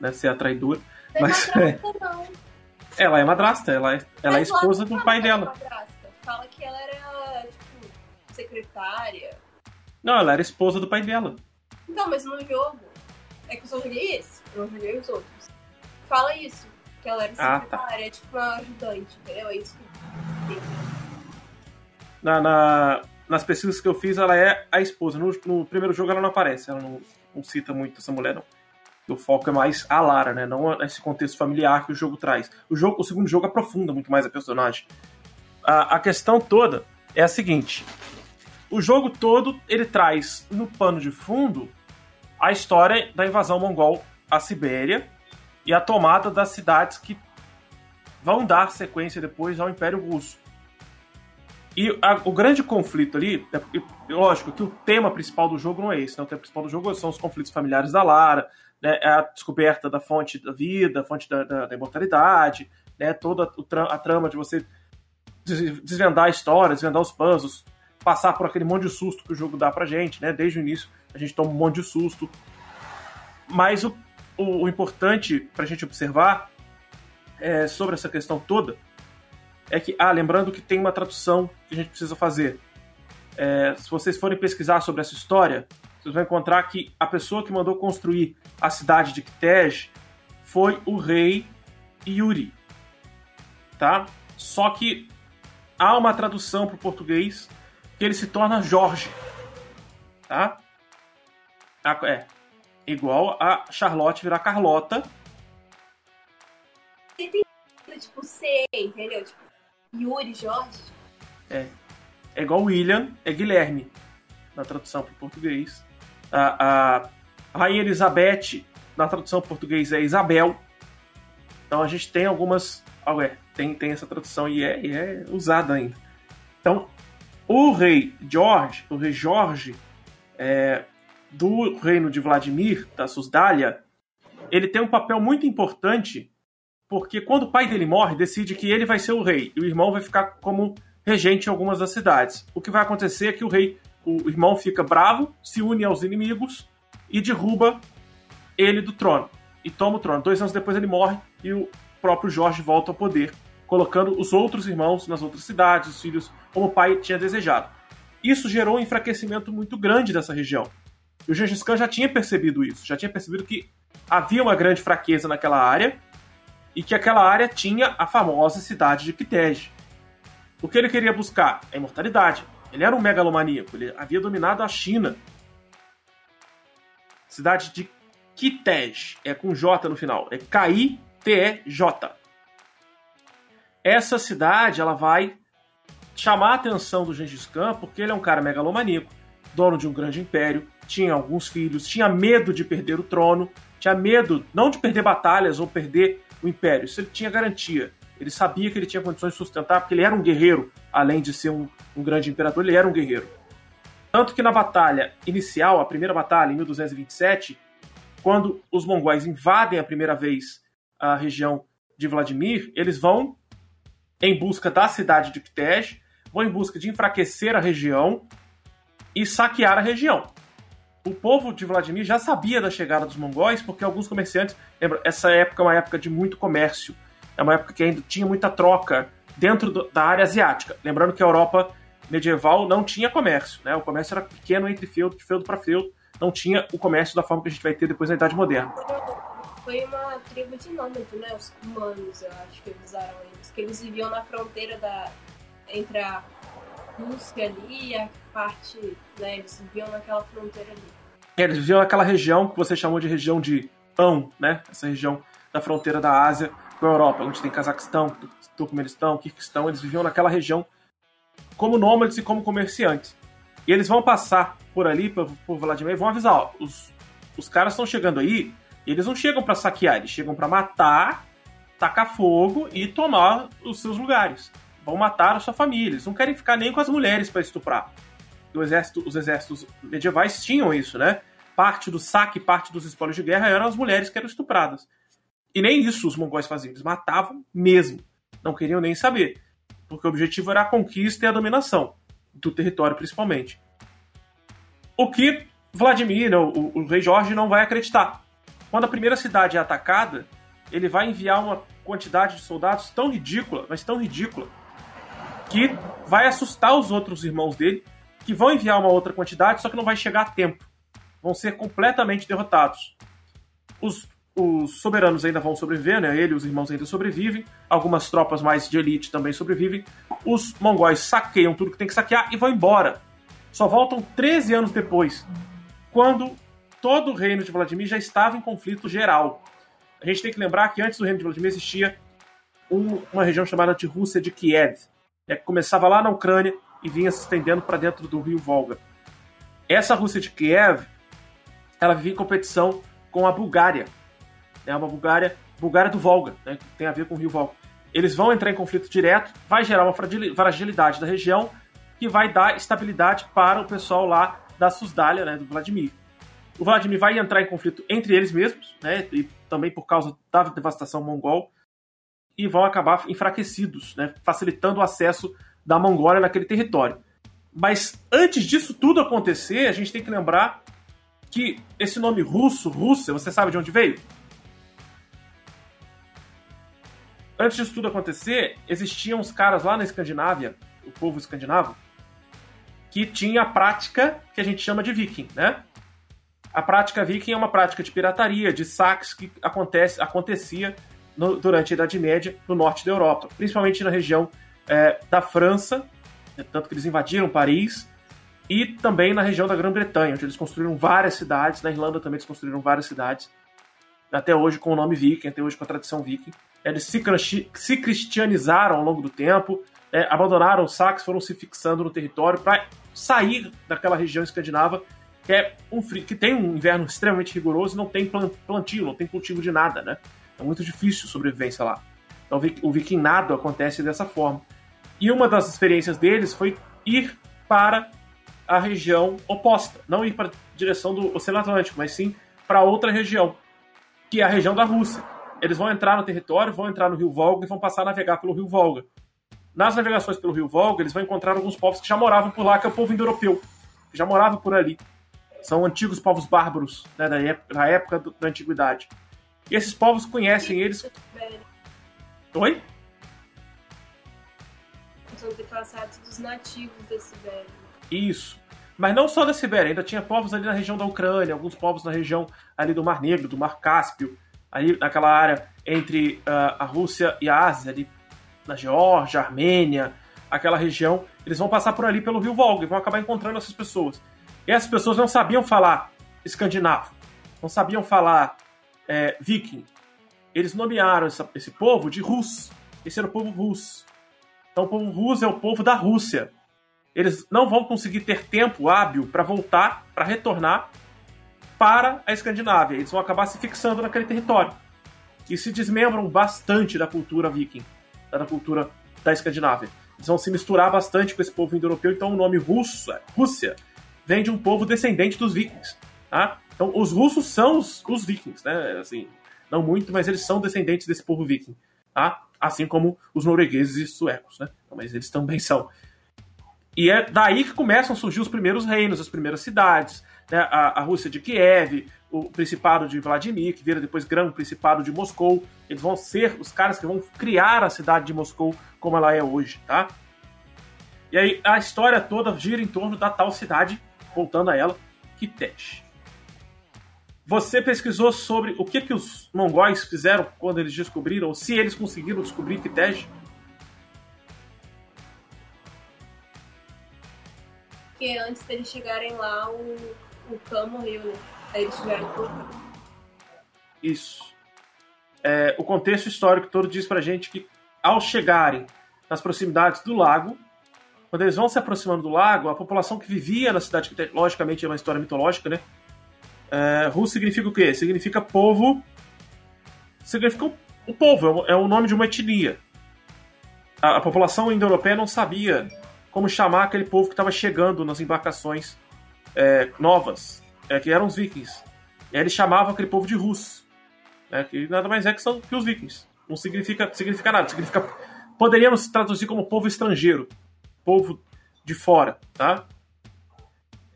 né? Ser a traidora. Não é Mas, madrasta, é... *laughs* não. Ela é madrasta, ela é, ela é esposa do pai dela. Fala que ela era, tipo, secretária. Não, ela era esposa do pai dela. Então, mas no jogo. É que eu só joguei esse, eu não joguei os outros. Fala isso, que ela era secretária, ah, tá. é tipo uma ajudante, entendeu? É isso que na, na, nas pesquisas que eu fiz, ela é a esposa. No, no primeiro jogo ela não aparece, ela não, não cita muito essa mulher, não o foco é mais a Lara, né? Não esse contexto familiar que o jogo traz. O, jogo, o segundo jogo aprofunda muito mais a personagem. A, a questão toda é a seguinte: o jogo todo ele traz no pano de fundo a história da invasão mongol à Sibéria e a tomada das cidades que vão dar sequência depois ao Império Russo. E a, o grande conflito ali, é, lógico que o tema principal do jogo não é esse, né? o tema principal do jogo são os conflitos familiares da Lara, né, é a descoberta da fonte da vida, a fonte da, da, da imortalidade, né, toda a trama de você desvendar a história, desvendar os puzzles, passar por aquele monte de susto que o jogo dá pra gente, né? Desde o início a gente toma um monte de susto. Mas o, o, o importante pra gente observar é, sobre essa questão toda é que, ah, lembrando que tem uma tradução que a gente precisa fazer. É, se vocês forem pesquisar sobre essa história, vocês vão encontrar que a pessoa que mandou construir a cidade de Kitej foi o rei Yuri. Tá? Só que há uma tradução para o português que ele se torna Jorge. Tá? É. Igual a Charlotte virar Carlota. Tipo, C, entendeu? Tipo, Yuri, Jorge. É. É igual William, é Guilherme. Na tradução para o português a, a Rainha Elizabeth, na tradução português, é Isabel. Então a gente tem algumas. É, tem, tem essa tradução e é, e é usada ainda. Então, o rei George, o rei Jorge, é, do reino de Vladimir, da Susdália, ele tem um papel muito importante, porque quando o pai dele morre, decide que ele vai ser o rei, e o irmão vai ficar como regente em algumas das cidades. O que vai acontecer é que o rei o irmão fica bravo, se une aos inimigos e derruba ele do trono. E toma o trono. Dois anos depois ele morre e o próprio Jorge volta ao poder colocando os outros irmãos nas outras cidades, os filhos, como o pai tinha desejado. Isso gerou um enfraquecimento muito grande dessa região. E o Gengis Khan já tinha percebido isso, já tinha percebido que havia uma grande fraqueza naquela área e que aquela área tinha a famosa cidade de Kitej. O que ele queria buscar? A imortalidade. Ele era um megalomaníaco, ele havia dominado a China. Cidade de Kitej, é com J no final, é K-I-T-E-J. Essa cidade, ela vai chamar a atenção do Gengis Khan porque ele é um cara megalomaníaco, dono de um grande império, tinha alguns filhos, tinha medo de perder o trono, tinha medo não de perder batalhas ou perder o império, isso ele tinha garantia. Ele sabia que ele tinha condições de sustentar, porque ele era um guerreiro, além de ser um, um grande imperador, ele era um guerreiro. Tanto que na batalha inicial, a primeira batalha, em 1227, quando os mongóis invadem a primeira vez a região de Vladimir, eles vão em busca da cidade de Kitej, vão em busca de enfraquecer a região e saquear a região. O povo de Vladimir já sabia da chegada dos mongóis, porque alguns comerciantes. Lembra, essa época é uma época de muito comércio. É uma época que ainda tinha muita troca dentro do, da área asiática. Lembrando que a Europa medieval não tinha comércio, né? O comércio era pequeno entre feudo, de feudo para feudo. Não tinha o comércio da forma que a gente vai ter depois na Idade Moderna. Foi uma tribo de nômade, né? Os humanos, eu acho que eles usaram eles. Que eles viviam na fronteira da, entre a Rússia ali e a parte, né? Eles viviam naquela fronteira ali. É, eles viviam naquela região que você chamou de região de Ão, né? Essa região da fronteira da Ásia com a Europa, onde tem Cazaquistão, Turcomenistão, Kirguistão, eles viviam naquela região como nômades e como comerciantes. E eles vão passar por ali, por, por Vladimir, vão avisar, ó, os, os caras estão chegando aí, eles não chegam para saquear, eles chegam para matar, tacar fogo e tomar os seus lugares. Vão matar a sua família, eles não querem ficar nem com as mulheres para estuprar. Exército, os exércitos medievais tinham isso, né? Parte do saque, parte dos espólios de guerra eram as mulheres que eram estupradas. E nem isso os mongóis faziam, eles matavam mesmo. Não queriam nem saber. Porque o objetivo era a conquista e a dominação do território, principalmente. O que Vladimir, né, o, o, rei Jorge, não vai acreditar. Quando a primeira cidade é atacada, ele vai enviar uma quantidade de soldados tão ridícula, mas tão ridícula, que vai assustar os outros irmãos dele, que vão enviar uma outra quantidade, só que não vai chegar a tempo. Vão ser completamente derrotados. Os os soberanos ainda vão sobreviver, né? Ele e os irmãos ainda sobrevivem. Algumas tropas mais de elite também sobrevivem. Os mongóis saqueiam tudo que tem que saquear e vão embora. Só voltam 13 anos depois, quando todo o reino de Vladimir já estava em conflito geral. A gente tem que lembrar que antes do reino de Vladimir existia um, uma região chamada de Rússia de Kiev, né, que começava lá na Ucrânia e vinha se estendendo para dentro do rio Volga. Essa Rússia de Kiev, ela vivia em competição com a Bulgária, é uma Bulgária, Bulgária do Volga, né, que tem a ver com o rio Volga. Eles vão entrar em conflito direto, vai gerar uma fragilidade da região, que vai dar estabilidade para o pessoal lá da Susdália, né, do Vladimir. O Vladimir vai entrar em conflito entre eles mesmos, né, e também por causa da devastação mongol, e vão acabar enfraquecidos, né, facilitando o acesso da Mongólia naquele território. Mas antes disso tudo acontecer, a gente tem que lembrar que esse nome russo, Rússia, você sabe de onde veio? Antes disso tudo acontecer, existiam uns caras lá na Escandinávia, o povo escandinavo, que tinha a prática que a gente chama de viking, né? A prática viking é uma prática de pirataria, de saques que acontece, acontecia no, durante a Idade Média no norte da Europa, principalmente na região é, da França, né, tanto que eles invadiram Paris, e também na região da Grã-Bretanha, onde eles construíram várias cidades, na Irlanda também eles construíram várias cidades, até hoje com o nome viking, até hoje com a tradição viking eles se, cristianizaram ao longo do tempo, é, abandonaram os saques, foram se fixando no território para sair daquela região escandinava que, é um frio, que tem um inverno extremamente rigoroso e não tem plantio, não tem cultivo de nada, né? É muito difícil sobrevivência lá. Então o vikinado acontece dessa forma. E uma das experiências deles foi ir para a região oposta, não ir para a direção do Oceano Atlântico, mas sim para outra região, que é a região da Rússia eles vão entrar no território, vão entrar no rio Volga e vão passar a navegar pelo rio Volga. Nas navegações pelo rio Volga, eles vão encontrar alguns povos que já moravam por lá, que é o povo indo-europeu, que já morava por ali. São antigos povos bárbaros né, da, época, da época da antiguidade. E esses povos conhecem eles. Oi? são antepassados dos nativos da Sibéria. Isso. Mas não só da Sibéria, ainda tinha povos ali na região da Ucrânia, alguns povos na região ali do Mar Negro, do Mar Cáspio, ali naquela área entre uh, a Rússia e a Ásia, ali na Geórgia, Armênia, aquela região. Eles vão passar por ali pelo rio Volga e vão acabar encontrando essas pessoas. E essas pessoas não sabiam falar escandinavo, não sabiam falar é, viking. Eles nomearam essa, esse povo de Rus. Esse era o povo Rus. Então o povo Rus é o povo da Rússia. Eles não vão conseguir ter tempo hábil para voltar, para retornar para a Escandinávia. Eles vão acabar se fixando naquele território. E se desmembram bastante da cultura viking, da cultura da Escandinávia. Eles vão se misturar bastante com esse povo indo-europeu, então o nome russo, Rússia, vem de um povo descendente dos vikings. Tá? Então os russos são os, os vikings, né? Assim, não muito, mas eles são descendentes desse povo viking. Tá? Assim como os noruegueses e suecos, né? Mas eles também são. E é daí que começam a surgir os primeiros reinos, as primeiras cidades, né? a, a Rússia de Kiev, o Principado de Vladimir, que vira depois Grande Principado de Moscou. Eles vão ser os caras que vão criar a cidade de Moscou como ela é hoje, tá? E aí a história toda gira em torno da tal cidade, voltando a ela, Kitesh. Você pesquisou sobre o que, que os mongóis fizeram quando eles descobriram, ou se eles conseguiram descobrir Kitesh? Porque antes deles chegarem lá, o, o Khan morreu, né? Aí eles tiveram que. Isso. É, o contexto histórico todo diz pra gente que ao chegarem nas proximidades do lago, quando eles vão se aproximando do lago, a população que vivia na cidade, que logicamente é uma história mitológica, né? É, Ru significa o quê? Significa povo. Significa o, o povo, é o nome de uma etnia. A, a população indo-europeia não sabia como chamar aquele povo que estava chegando nas embarcações é, novas, é, que eram os vikings. E aí eles chamavam aquele povo de Rus, né, que nada mais é que são que os vikings. Não significa, significa nada, significa. Poderíamos traduzir como povo estrangeiro, povo de fora, tá?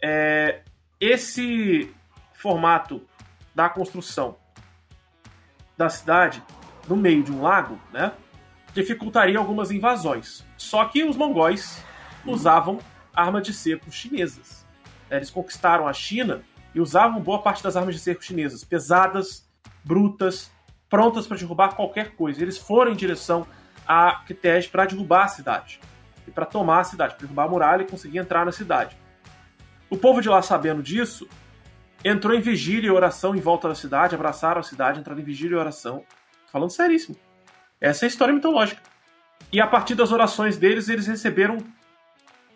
É, esse formato da construção da cidade no meio de um lago, né, dificultaria algumas invasões. Só que os mongóis usavam armas de cerco chinesas. Eles conquistaram a China e usavam boa parte das armas de cerco chinesas, pesadas, brutas, prontas para derrubar qualquer coisa. Eles foram em direção a Kitej para derrubar a cidade e para tomar a cidade, para derrubar a muralha e conseguir entrar na cidade. O povo de lá, sabendo disso, entrou em vigília e oração em volta da cidade, abraçaram a cidade, entraram em vigília e oração. Falando seríssimo. Essa é a história mitológica. E a partir das orações deles, eles receberam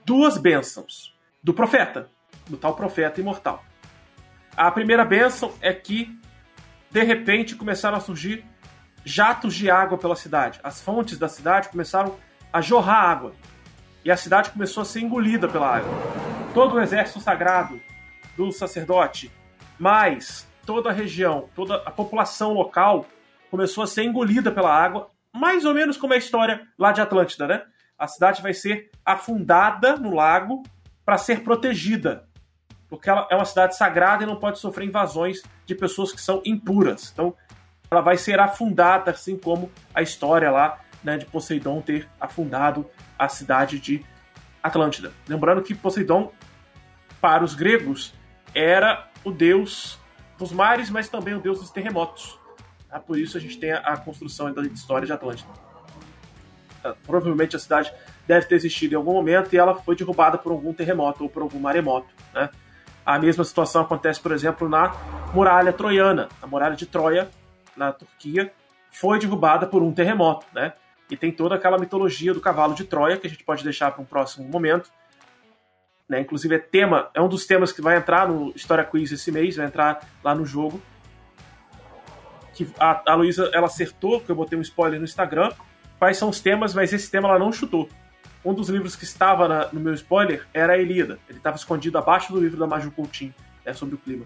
duas bênçãos do profeta, do tal profeta imortal. A primeira bênção é que, de repente, começaram a surgir jatos de água pela cidade. As fontes da cidade começaram a jorrar água. E a cidade começou a ser engolida pela água. Todo o exército sagrado do sacerdote, mais toda a região, toda a população local começou a ser engolida pela água, mais ou menos como é a história lá de Atlântida, né? A cidade vai ser afundada no lago para ser protegida, porque ela é uma cidade sagrada e não pode sofrer invasões de pessoas que são impuras. Então, ela vai ser afundada, assim como a história lá né, de Poseidon ter afundado a cidade de Atlântida. Lembrando que Poseidon, para os gregos, era o deus dos mares, mas também o deus dos terremotos. Ah, por isso a gente tem a, a construção da história de Atlântida. Ah, provavelmente a cidade deve ter existido em algum momento e ela foi derrubada por algum terremoto ou por algum maremoto. Né? A mesma situação acontece, por exemplo, na muralha troiana. A muralha de Troia, na Turquia, foi derrubada por um terremoto. Né? E tem toda aquela mitologia do cavalo de Troia, que a gente pode deixar para um próximo momento, né? Inclusive é tema, é um dos temas que vai entrar no História Quiz esse mês, vai entrar lá no jogo. Que a, a Luísa ela acertou, que eu botei um spoiler no Instagram, quais são os temas, mas esse tema ela não chutou. Um dos livros que estava na, no meu spoiler era a Elida. Ele estava escondido abaixo do livro da Maju Coutinho, né, sobre o clima.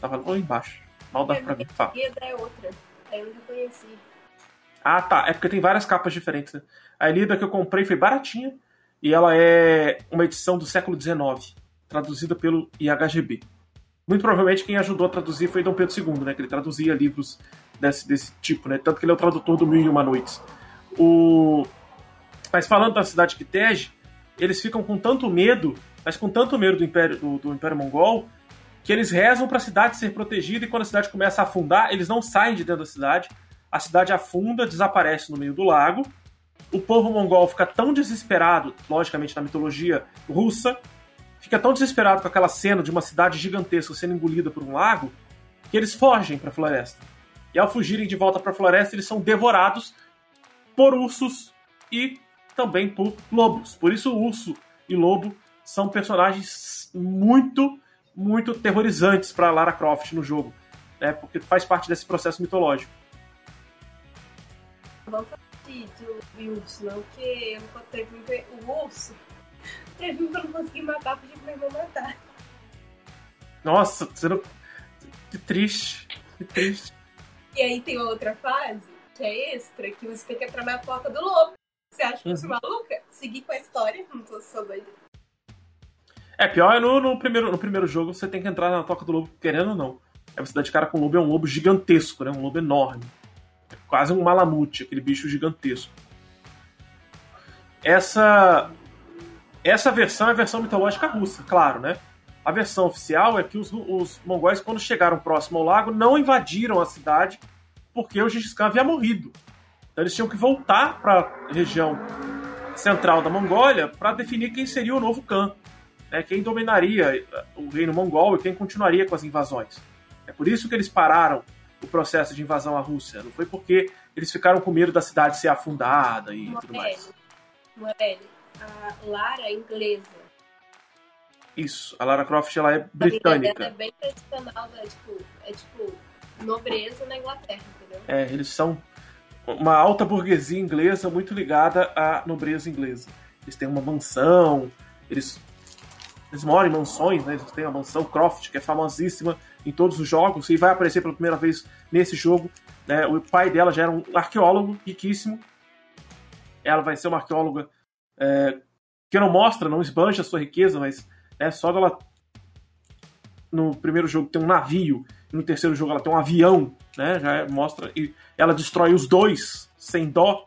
Tava lá embaixo. Mal dá pra ver. Fala. Elida é outra. Eu nunca conheci. Ah, tá. É porque tem várias capas diferentes. Né? A Elida que eu comprei foi baratinha e ela é uma edição do século XIX, traduzida pelo IHGB. Muito provavelmente quem ajudou a traduzir foi Dom Pedro II, né, que ele traduzia livros desse, desse tipo, né, tanto que ele é o tradutor do Mil e Uma Noites. O... Mas falando da cidade que tege, eles ficam com tanto medo, mas com tanto medo do Império, do, do Império Mongol, que eles rezam para a cidade ser protegida e quando a cidade começa a afundar, eles não saem de dentro da cidade. A cidade afunda, desaparece no meio do lago. O povo mongol fica tão desesperado, logicamente na mitologia russa, fica tão desesperado com aquela cena de uma cidade gigantesca sendo engolida por um lago, que eles fogem para a floresta. E ao fugirem de volta para a floresta, eles são devorados por ursos e também por lobos. Por isso, urso e lobo são personagens muito, muito terrorizantes para Lara Croft no jogo, né? Porque faz parte desse processo mitológico. Vamos falar de, urso, não, porque eu não teve o urso. Teve um que eu não consegui matar, pedi pro meu irmão matar. Nossa, você não... que triste, que triste. E aí tem outra fase, que é extra, que você tem que entrar na porta do lobo. Você acha que eu sou uhum. maluca? Seguir com a história, não tô só doida. É, pior é no, no, primeiro, no primeiro jogo você tem que entrar na toca do lobo, querendo ou não. É você dar de cara com o lobo, é um lobo gigantesco, né? Um lobo enorme. É quase um malamute, aquele bicho gigantesco. Essa. Essa versão é a versão mitológica russa, claro, né? A versão oficial é que os, os mongóis, quando chegaram próximo ao lago, não invadiram a cidade porque o Gengis Khan havia morrido. Então eles tinham que voltar para a região central da Mongólia para definir quem seria o novo Khan, né, quem dominaria o reino mongol e quem continuaria com as invasões. É por isso que eles pararam o processo de invasão à Rússia. Não foi porque eles ficaram com medo da cidade ser afundada e Morelli, tudo mais. Morelli, a Lara é inglesa. Isso, a Lara Croft ela é britânica. Ela é bem tradicional, é tipo, é tipo nobreza na Inglaterra, entendeu? É, eles são uma alta burguesia inglesa muito ligada à nobreza inglesa. Eles têm uma mansão, eles, eles moram em mansões, né? Eles têm a mansão Croft, que é famosíssima em todos os jogos, e vai aparecer pela primeira vez nesse jogo. Né? O pai dela já era um arqueólogo riquíssimo. Ela vai ser uma arqueóloga é, que não mostra, não esbanja a sua riqueza, mas é só dela. No primeiro jogo tem um navio, no terceiro jogo ela tem um avião, né? Já mostra. E ela destrói os dois sem dó.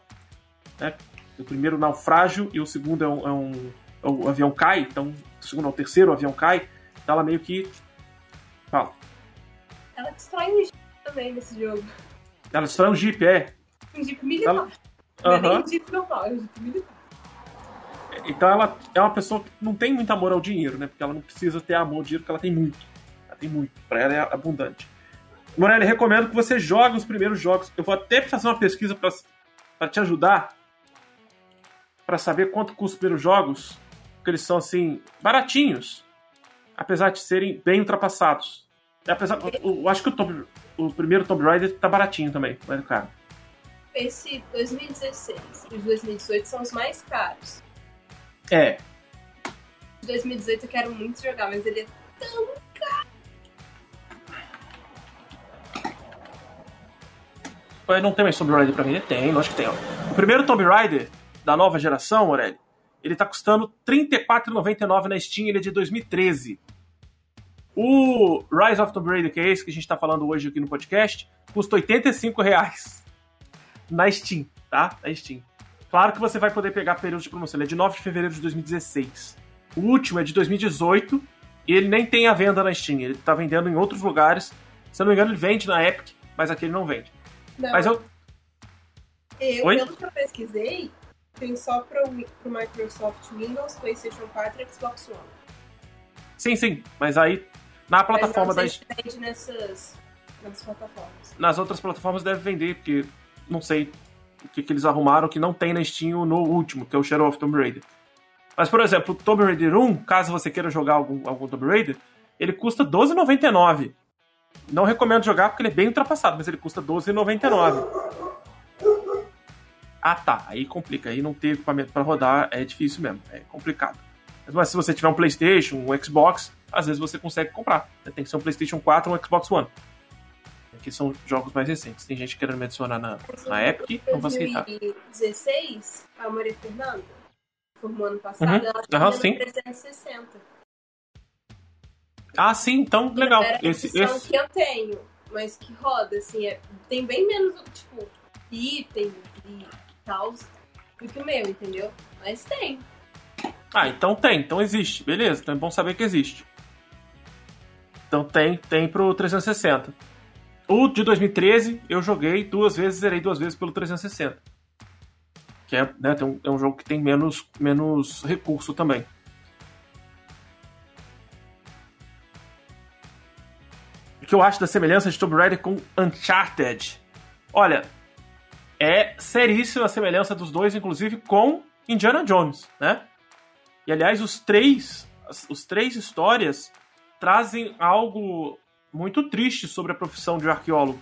Né? O primeiro naufrágio e o segundo é um, é um, é O avião cai, então. O segundo é o terceiro, o avião cai. Então ela meio que. Fala. Ela destrói um jeep também nesse jogo. Ela destrói um jeep, é. Um jeep militar. Ela... Não é nem um jeep normal, é um jeep militar. Então ela é uma pessoa que não tem muito amor ao dinheiro, né? Porque ela não precisa ter amor ao dinheiro, porque ela tem muito. Tem muito. Pra ela é abundante. Morelli, recomendo que você jogue os primeiros jogos. Eu vou até fazer uma pesquisa para te ajudar para saber quanto custa os primeiros jogos, porque eles são assim baratinhos, apesar de serem bem ultrapassados. Apesar, eu, eu acho que o, Tomb, o primeiro Tomb Raider tá baratinho também, mas caro. Esse 2016 e os 2018 são os mais caros. É. De 2018 eu quero muito jogar, mas ele é tão Não tem mais Tomb Raider pra mim? Tem, lógico que tem. Ó. O primeiro Tomb Raider da nova geração, Aurélio, ele tá custando R$ 34,99 na Steam, ele é de 2013. O Rise of Tomb Raider, que é esse que a gente tá falando hoje aqui no podcast, custa 85 reais na Steam, tá? Na Steam. Claro que você vai poder pegar períodos de promoção. Ele é de 9 de fevereiro de 2016. O último é de 2018 e ele nem tem a venda na Steam. Ele tá vendendo em outros lugares. Se eu não me engano, ele vende na Epic, mas aqui ele não vende. Não. Mas eu. Eu, Oi? pelo que eu pesquisei, tem só pro, pro Microsoft Windows, PlayStation 4 e Xbox One. Sim, sim. Mas aí, na plataforma mas não da. Vende nessas, nessas plataformas. Nas outras plataformas deve vender, porque não sei o que, que eles arrumaram que não tem na Steam no último, que é o Shadow of Tomb Raider. Mas, por exemplo, o Tomb Raider 1, caso você queira jogar algum, algum Tomb Raider, ele custa R$12,99. Não recomendo jogar porque ele é bem ultrapassado, mas ele custa R$12,99. Ah tá, aí complica, aí não ter equipamento para rodar é difícil mesmo, é complicado. Mas se você tiver um PlayStation, um Xbox, às vezes você consegue comprar. Tem que ser um PlayStation 4 ou um Xbox One que são jogos mais recentes. Tem gente querendo me adicionar na, na Epic, não vou aceitar. Em 2016, a Maria Fernanda, formou ano passado, uhum. ela tá uhum, sim. 360. Ah, sim, então, legal. Esse, esse... que eu tenho, mas que roda, assim, é, tem bem menos, tipo, item e tal. do que o meu, entendeu? Mas tem. Ah, então tem, então existe, beleza, então é bom saber que existe. Então tem, tem pro 360. O de 2013 eu joguei duas vezes, zerei duas vezes pelo 360. Que é, né, um, é um jogo que tem menos, menos recurso também. O que eu acho da semelhança de Tomb Raider com Uncharted? Olha, é seríssima a semelhança dos dois, inclusive com Indiana Jones, né? E aliás, os três, os três histórias trazem algo muito triste sobre a profissão de arqueólogo.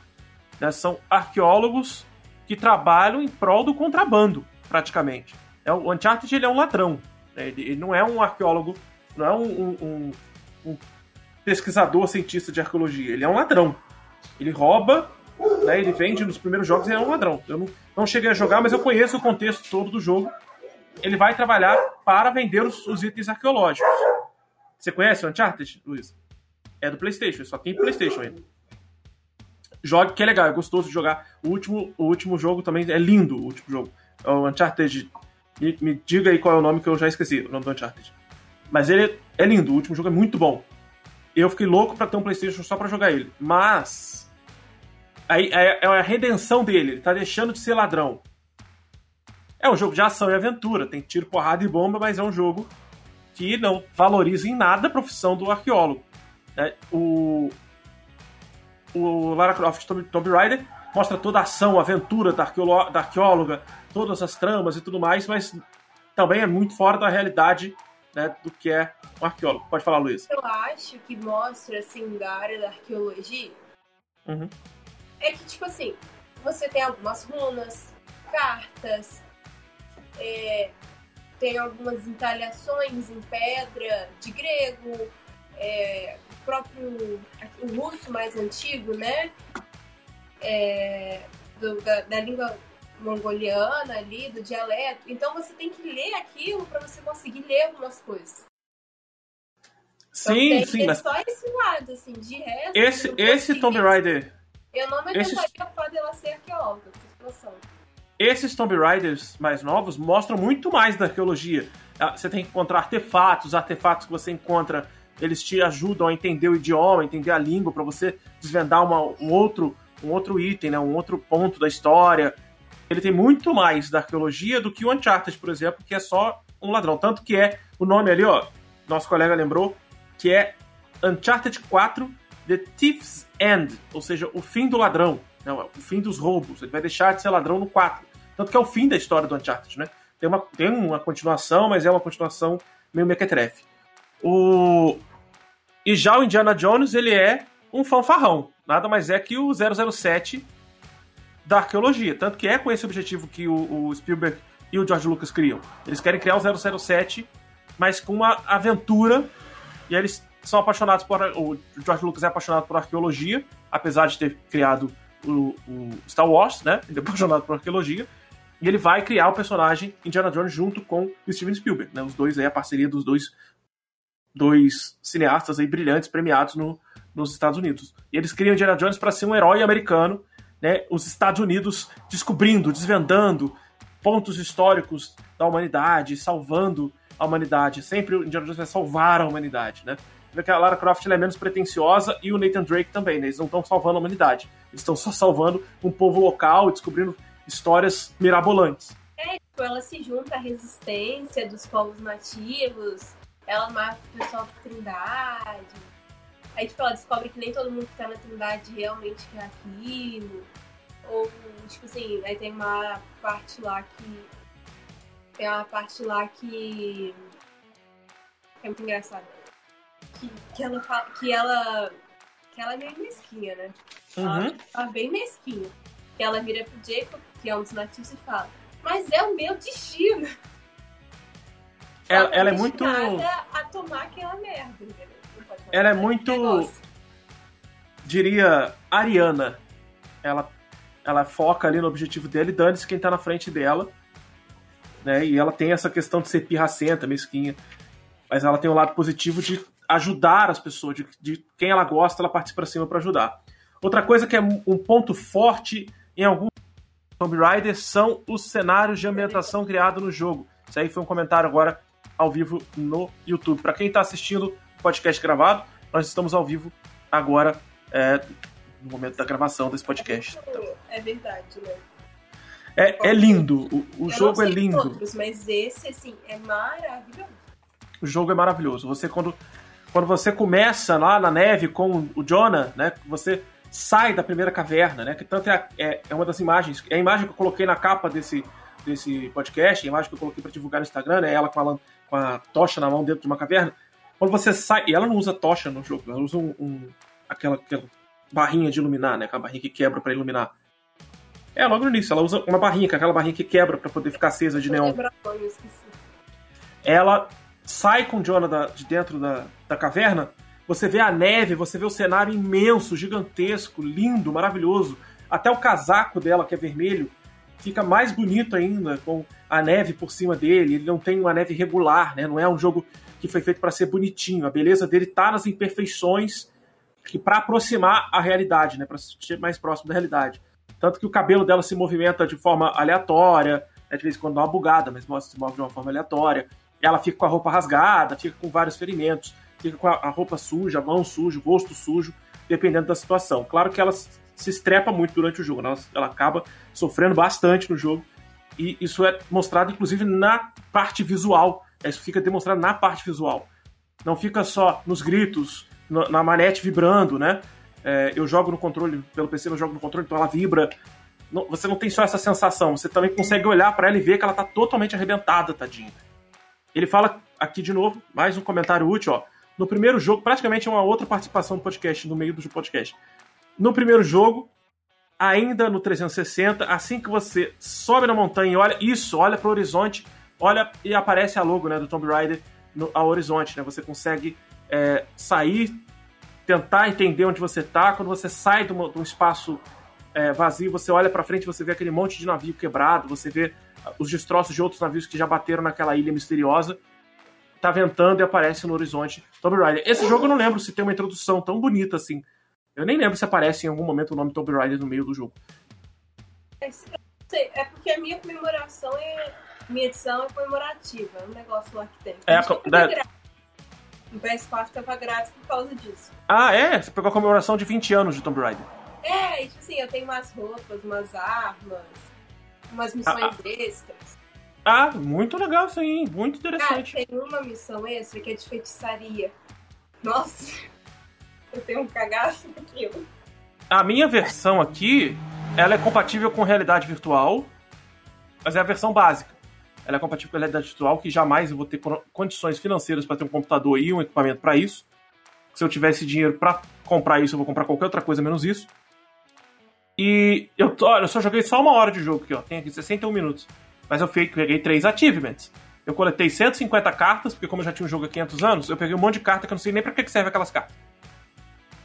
Né? São arqueólogos que trabalham em prol do contrabando, praticamente. É, o Uncharted ele é um ladrão. Né? Ele, ele, não é um arqueólogo, não é um, um, um, pesquisador cientista de arqueologia. Ele é um ladrão. Ele rouba, né? ele vende nos primeiros jogos, ele é um ladrão. Eu não, não cheguei a jogar, mas eu conheço o contexto todo do jogo ele vai trabalhar para vender os, os itens arqueológicos. Você conhece o Uncharted, Luiz? É do PlayStation, só tem PlayStation ainda. Jogue que é legal, é gostoso de jogar. O último, o último jogo também é lindo, o último jogo. É o Uncharted. Me, me, diga aí qual é o nome que eu já esqueci, o nome do Uncharted. Mas ele é lindo, o último jogo é muito bom. Eu fiquei louco para ter um PlayStation só para jogar ele. Mas. Aí é, é a redenção dele, ele tá deixando de ser ladrão. É um jogo de ação e aventura, tem tiro, porrada e bomba, mas é um jogo que não valoriza em nada a profissão do arqueólogo. É, o, o Lara Croft Tomb, Raider mostra toda a ação, a aventura da, da arqueóloga, todas as tramas e tudo mais, mas também é muito fora da realidade né, do que é um arqueólogo. Pode falar, Luiz. Eu acho que mostra, assim, da área da arqueologia, uhum. é que, tipo assim, você tem algumas runas, cartas, é, tem algumas entalhações em pedra de grego, é, o próprio o russo mais antigo, né? É, do, da, da, língua mongoliana ali, do dialeto. Então você tem que ler aquilo para você conseguir ler algumas coisas. Sim, então, sim, mas... só esse lado, assim, de resto... Esse, esse Tomb Raider... Eu não me esse... falar dela ser arqueóloga, situação esses Tomb Raiders mais novos mostram muito mais da arqueologia. Ah, você tem que encontrar artefatos, os artefatos que você encontra, eles te ajudam a entender o idioma, entender a língua, para você desvendar uma, um, outro, um outro item, né, um outro ponto da história. Ele tem muito mais da arqueologia do que o Uncharted, por exemplo, que é só um ladrão. Tanto que é o nome ali, ó, nosso colega lembrou, que é Uncharted 4 The Thief's End, ou seja, o fim do ladrão. Não, é o fim dos roubos. Ele vai deixar de ser ladrão no 4. Tanto que é o fim da história do Uncharted, né? Tem uma, tem uma continuação, mas é uma continuação meio mequetrefe. O... E já o Indiana Jones, ele é um fanfarrão. Nada mais é que o 007 da arqueologia. Tanto que é com esse objetivo que o, o Spielberg e o George Lucas criam. Eles querem criar o 007, mas com uma aventura. E eles são apaixonados por. O George Lucas é apaixonado por arqueologia, apesar de ter criado o, o Star Wars, né? Ele é apaixonado por arqueologia. E ele vai criar o personagem Indiana Jones junto com Steven Spielberg, né? Os dois aí, a parceria dos dois, dois cineastas aí brilhantes, premiados no, nos Estados Unidos. E eles criam Indiana Jones para ser um herói americano, né? Os Estados Unidos descobrindo, desvendando pontos históricos da humanidade, salvando a humanidade. Sempre o Indiana Jones vai salvar a humanidade, né? vê que a Lara Croft é menos pretensiosa e o Nathan Drake também, né? Eles não estão salvando a humanidade. Eles estão só salvando um povo local e descobrindo histórias mirabolantes. É, tipo, ela se junta à resistência dos povos nativos, ela mata o pessoal da Trindade. Aí, tipo, ela descobre que nem todo mundo que tá na Trindade realmente quer aquilo. Ou, tipo assim, aí tem uma parte lá que. Tem uma parte lá que. É muito engraçado que, que ela fala, que ela que ela é meio mesquinha, né? Ela, uhum. ela é bem mesquinha. Que ela vira pro Jacob, que é um dos nativos, e fala: Mas é o meu destino. Ela, ela é muito. a tomar aquela merda, entendeu? Ela é muito. Diria Ariana. Ela, ela foca ali no objetivo dele, dane-se quem tá na frente dela. Né? E ela tem essa questão de ser pirracenta, mesquinha. Mas ela tem o lado positivo de ajudar as pessoas, de, de quem ela gosta, ela participa para cima para ajudar. Outra coisa que é um ponto forte em alguns Tomb Raider são os cenários de ambientação criados no jogo. Isso aí foi um comentário agora ao vivo no YouTube. Para quem está assistindo o podcast gravado, nós estamos ao vivo agora, é, no momento da gravação desse podcast. É verdade, né? É, é lindo, o, o jogo é lindo. Outros, mas esse, assim, é maravilhoso. O jogo é maravilhoso. Você, quando, quando você começa lá na neve com o Jonah, né? Você sai da primeira caverna, né? Que tanto é, é, é uma das imagens, é a imagem que eu coloquei na capa desse, desse podcast, a imagem que eu coloquei para divulgar no Instagram, né? Ela com a, com a tocha na mão dentro de uma caverna. Quando você sai, e ela não usa tocha no jogo, ela usa um, um aquela, aquela barrinha de iluminar, né? Aquela barrinha que quebra para iluminar. É, logo no início, ela usa uma barrinha, aquela barrinha que quebra para poder ficar acesa de neon. Ela sai com o Jonah da, de dentro da, da caverna, você vê a neve, você vê o cenário imenso, gigantesco, lindo, maravilhoso. Até o casaco dela, que é vermelho, fica mais bonito ainda, com a neve por cima dele. Ele não tem uma neve regular, né? Não é um jogo que foi feito para ser bonitinho. A beleza dele tá nas imperfeições que para aproximar a realidade, né? Para ser mais próximo da realidade. Tanto que o cabelo dela se movimenta de forma aleatória, né? de vez em quando dá uma bugada, mas se move de uma forma aleatória. Ela fica com a roupa rasgada, fica com vários ferimentos, fica com a roupa suja, a mão suja, o rosto sujo, dependendo da situação. Claro que ela se estrepa muito durante o jogo, né? ela, ela acaba sofrendo bastante no jogo, e isso é mostrado inclusive na parte visual. Isso fica demonstrado na parte visual. Não fica só nos gritos, na manete vibrando, né? É, eu jogo no controle, pelo PC eu jogo no controle, então ela vibra. Não, você não tem só essa sensação, você também consegue olhar para ela e ver que ela tá totalmente arrebentada, tadinha. Ele fala aqui de novo, mais um comentário útil, ó. No primeiro jogo, praticamente é uma outra participação do podcast, no meio do podcast. No primeiro jogo, ainda no 360, assim que você sobe na montanha e olha isso, olha para o horizonte, olha e aparece a logo né, do Tomb Raider no, ao horizonte, né? Você consegue é, sair, tentar entender onde você está. Quando você sai de, uma, de um espaço é, vazio, você olha para frente, você vê aquele monte de navio quebrado, você vê os destroços de outros navios que já bateram naquela ilha misteriosa. Tá ventando e aparece no horizonte Tomb Raider. Esse jogo eu não lembro se tem uma introdução tão bonita assim. Eu nem lembro se aparece em algum momento o nome Tomb Raider no meio do jogo. É, é porque a minha comemoração é. Minha edição é comemorativa, é um negócio lá que tem. É, a, da... O PS4 tava grátis por causa disso. Ah, é? Você pegou a comemoração de 20 anos de Tomb Raider. É, tipo assim, eu tenho umas roupas, umas armas, umas missões ah, ah. extras. Ah, muito legal isso aí, muito interessante. Ah, tem uma missão extra que é de feitiçaria. Nossa, *laughs* eu tenho um cagaço daquilo. A minha versão aqui, ela é compatível com realidade virtual, mas é a versão básica. Ela é compatível com realidade virtual, que jamais eu vou ter condições financeiras para ter um computador e um equipamento para isso. Se eu tivesse dinheiro para comprar isso, eu vou comprar qualquer outra coisa menos isso. E eu, olha, eu só joguei só uma hora de jogo aqui, ó. Tem aqui 61 minutos. Mas eu peguei três achievements. Eu coletei 150 cartas, porque como eu já tinha um jogo há 500 anos, eu peguei um monte de carta que eu não sei nem pra que serve aquelas cartas.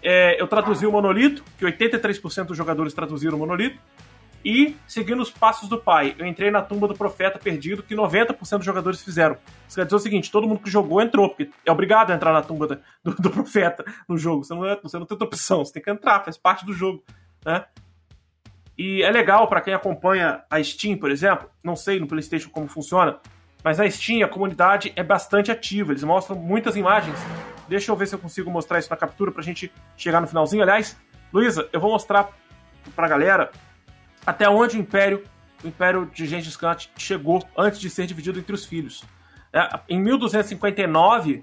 É, eu traduzi o Monolito, que 83% dos jogadores traduziram o Monolito. E, seguindo os passos do pai, eu entrei na tumba do profeta perdido, que 90% dos jogadores fizeram. Isso quer dizer o seguinte: todo mundo que jogou entrou, porque é obrigado a entrar na tumba do, do profeta no jogo. Você não, é, você não tem outra opção, você tem que entrar, faz parte do jogo. Né? E é legal para quem acompanha a Steam, por exemplo, não sei no PlayStation como funciona, mas na Steam a comunidade é bastante ativa, eles mostram muitas imagens. Deixa eu ver se eu consigo mostrar isso na captura pra gente chegar no finalzinho. Aliás, Luísa, eu vou mostrar pra galera até onde o Império, o Império de Gengis Khan chegou antes de ser dividido entre os filhos. É, em 1259,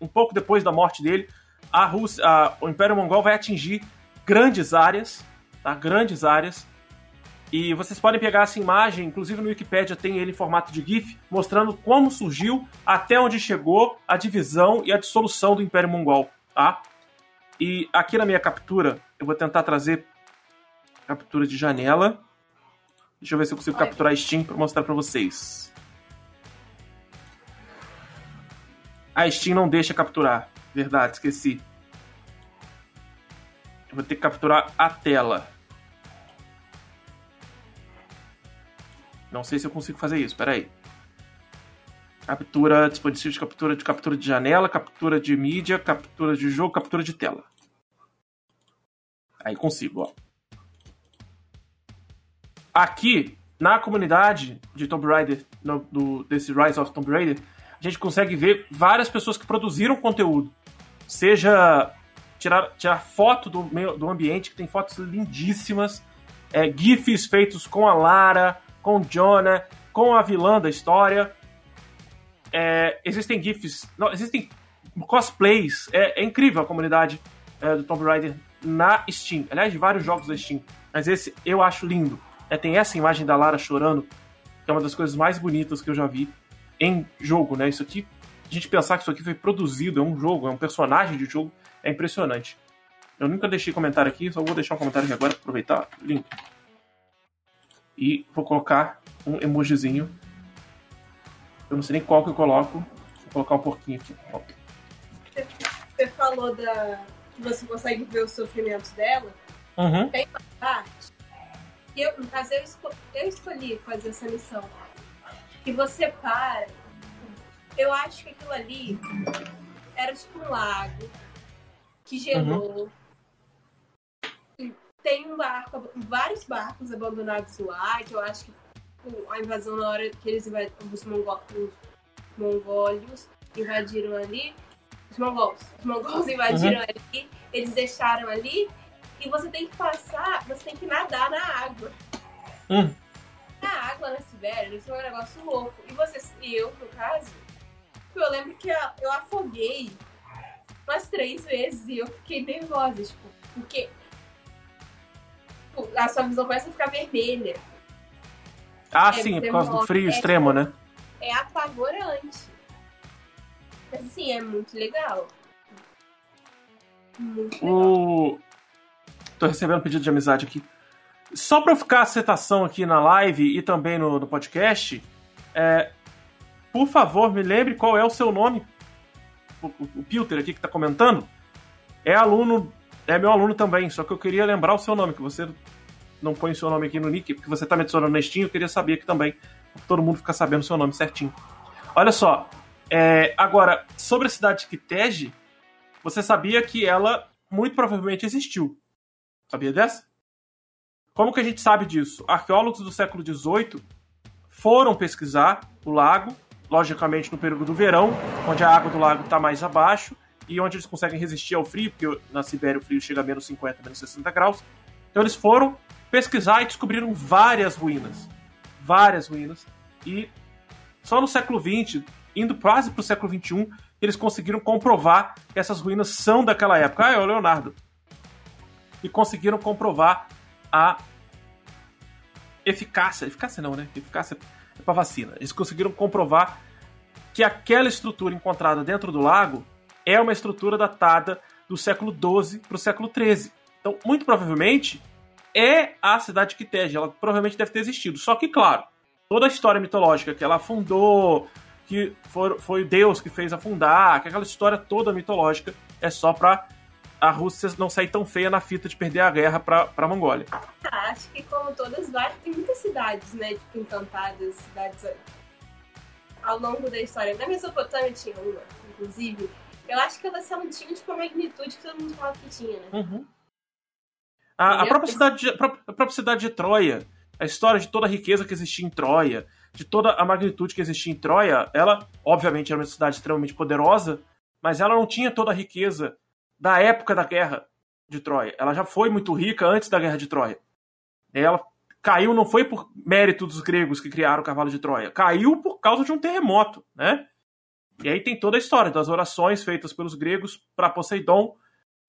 um pouco depois da morte dele, a Rússia, a, o Império Mongol vai atingir grandes áreas tá? Grandes áreas. E vocês podem pegar essa imagem, inclusive no Wikipedia tem ele em formato de GIF, mostrando como surgiu, até onde chegou a divisão e a dissolução do Império Mongol, tá? E aqui na minha captura, eu vou tentar trazer captura de janela. Deixa eu ver se eu consigo Oi. capturar Steam para mostrar para vocês. A Steam não deixa capturar. Verdade, esqueci. Eu vou ter que capturar a tela. Não sei se eu consigo fazer isso, peraí. Captura, dispositivo de captura de captura de janela, captura de mídia, captura de jogo, captura de tela. Aí consigo, ó. Aqui, na comunidade de Tomb Raider, no, do, desse Rise of Tomb Raider, a gente consegue ver várias pessoas que produziram conteúdo. Seja tirar, tirar foto do, meio, do ambiente, que tem fotos lindíssimas, é, GIFs feitos com a Lara, com o Jonah, com a vilã da história. É, existem GIFs, não, existem cosplays. É, é, incrível a comunidade é, do Tomb Raider na Steam. Aliás, de vários jogos da Steam. Mas esse eu acho lindo. É, tem essa imagem da Lara chorando, que é uma das coisas mais bonitas que eu já vi em jogo, né? Isso aqui, a gente pensar que isso aqui foi produzido, é um jogo, é um personagem de jogo, é impressionante. Eu nunca deixei comentário aqui, só vou deixar um comentário aqui agora, aproveitar, link. E vou colocar um emojizinho. Eu não sei nem qual que eu coloco. Vou colocar um pouquinho aqui. Você falou da que você consegue ver os sofrimentos dela. Uhum. Tem uma parte eu, no caso, eu, escolhi, eu escolhi fazer essa missão. Que você para. Eu acho que aquilo ali era tipo um lago que gelou. Uhum. Tem um barco, vários barcos abandonados lá, que eu acho que tipo, a invasão na hora que eles os, mongol, os mongólios invadiram ali, os mongols, os mongols *laughs* invadiram uhum. ali, eles deixaram ali, e você tem que passar, você tem que nadar na água. Hum. Na água na Sibéria, isso é um negócio louco. E você, e eu, no caso, eu lembro que eu afoguei umas três vezes e eu fiquei nervosa, tipo, porque tipo, a sua visão começa a ficar vermelha. Ah, é, sim, por causa do frio é, extremo, né? É apavorante. Mas assim, é muito legal. Muito legal. O... Tô recebendo um pedido de amizade aqui. Só pra ficar a citação aqui na live e também no, no podcast, é, por favor, me lembre qual é o seu nome. O, o, o Pilter aqui que tá comentando é aluno, é meu aluno também, só que eu queria lembrar o seu nome, que você não põe o seu nome aqui no nick, porque você tá me adicionando na Steam, eu queria saber aqui também, todo mundo ficar sabendo o seu nome certinho. Olha só, é, agora, sobre a cidade de Kitege, você sabia que ela muito provavelmente existiu. Sabia dessa? Como que a gente sabe disso? Arqueólogos do século XVIII foram pesquisar o lago, logicamente no período do verão, onde a água do lago está mais abaixo e onde eles conseguem resistir ao frio, porque na Sibéria o frio chega a menos 50, menos 60 graus. Então eles foram pesquisar e descobriram várias ruínas. Várias ruínas. E só no século XX, indo quase para o século XXI, eles conseguiram comprovar que essas ruínas são daquela época. Ah, é o Leonardo. E conseguiram comprovar a eficácia. Eficácia não, né? Eficácia é para vacina. Eles conseguiram comprovar que aquela estrutura encontrada dentro do lago é uma estrutura datada do século XII para o século XIII. Então, muito provavelmente, é a cidade de Kitege. Ela provavelmente deve ter existido. Só que, claro, toda a história mitológica que ela afundou, que foi, foi Deus que fez afundar, que aquela história toda mitológica é só pra a Rússia não sair tão feia na fita de perder a guerra pra, pra Mongólia. Ah, acho que como todas várias, tem muitas cidades, né, tipo, encantadas, cidades ao longo da história. Na Mesopotâmia tinha uma, inclusive. Eu acho que elas só não tinham, tipo, a magnitude que todo mundo falava que tinha, né? Uhum. A, a, própria cidade de, a própria cidade de Troia, a história de toda a riqueza que existia em Troia, de toda a magnitude que existia em Troia, ela, obviamente, era uma cidade extremamente poderosa, mas ela não tinha toda a riqueza da época da guerra de Troia. Ela já foi muito rica antes da guerra de Troia. Ela caiu não foi por mérito dos gregos que criaram o cavalo de Troia, caiu por causa de um terremoto, né? E aí tem toda a história das orações feitas pelos gregos para Poseidon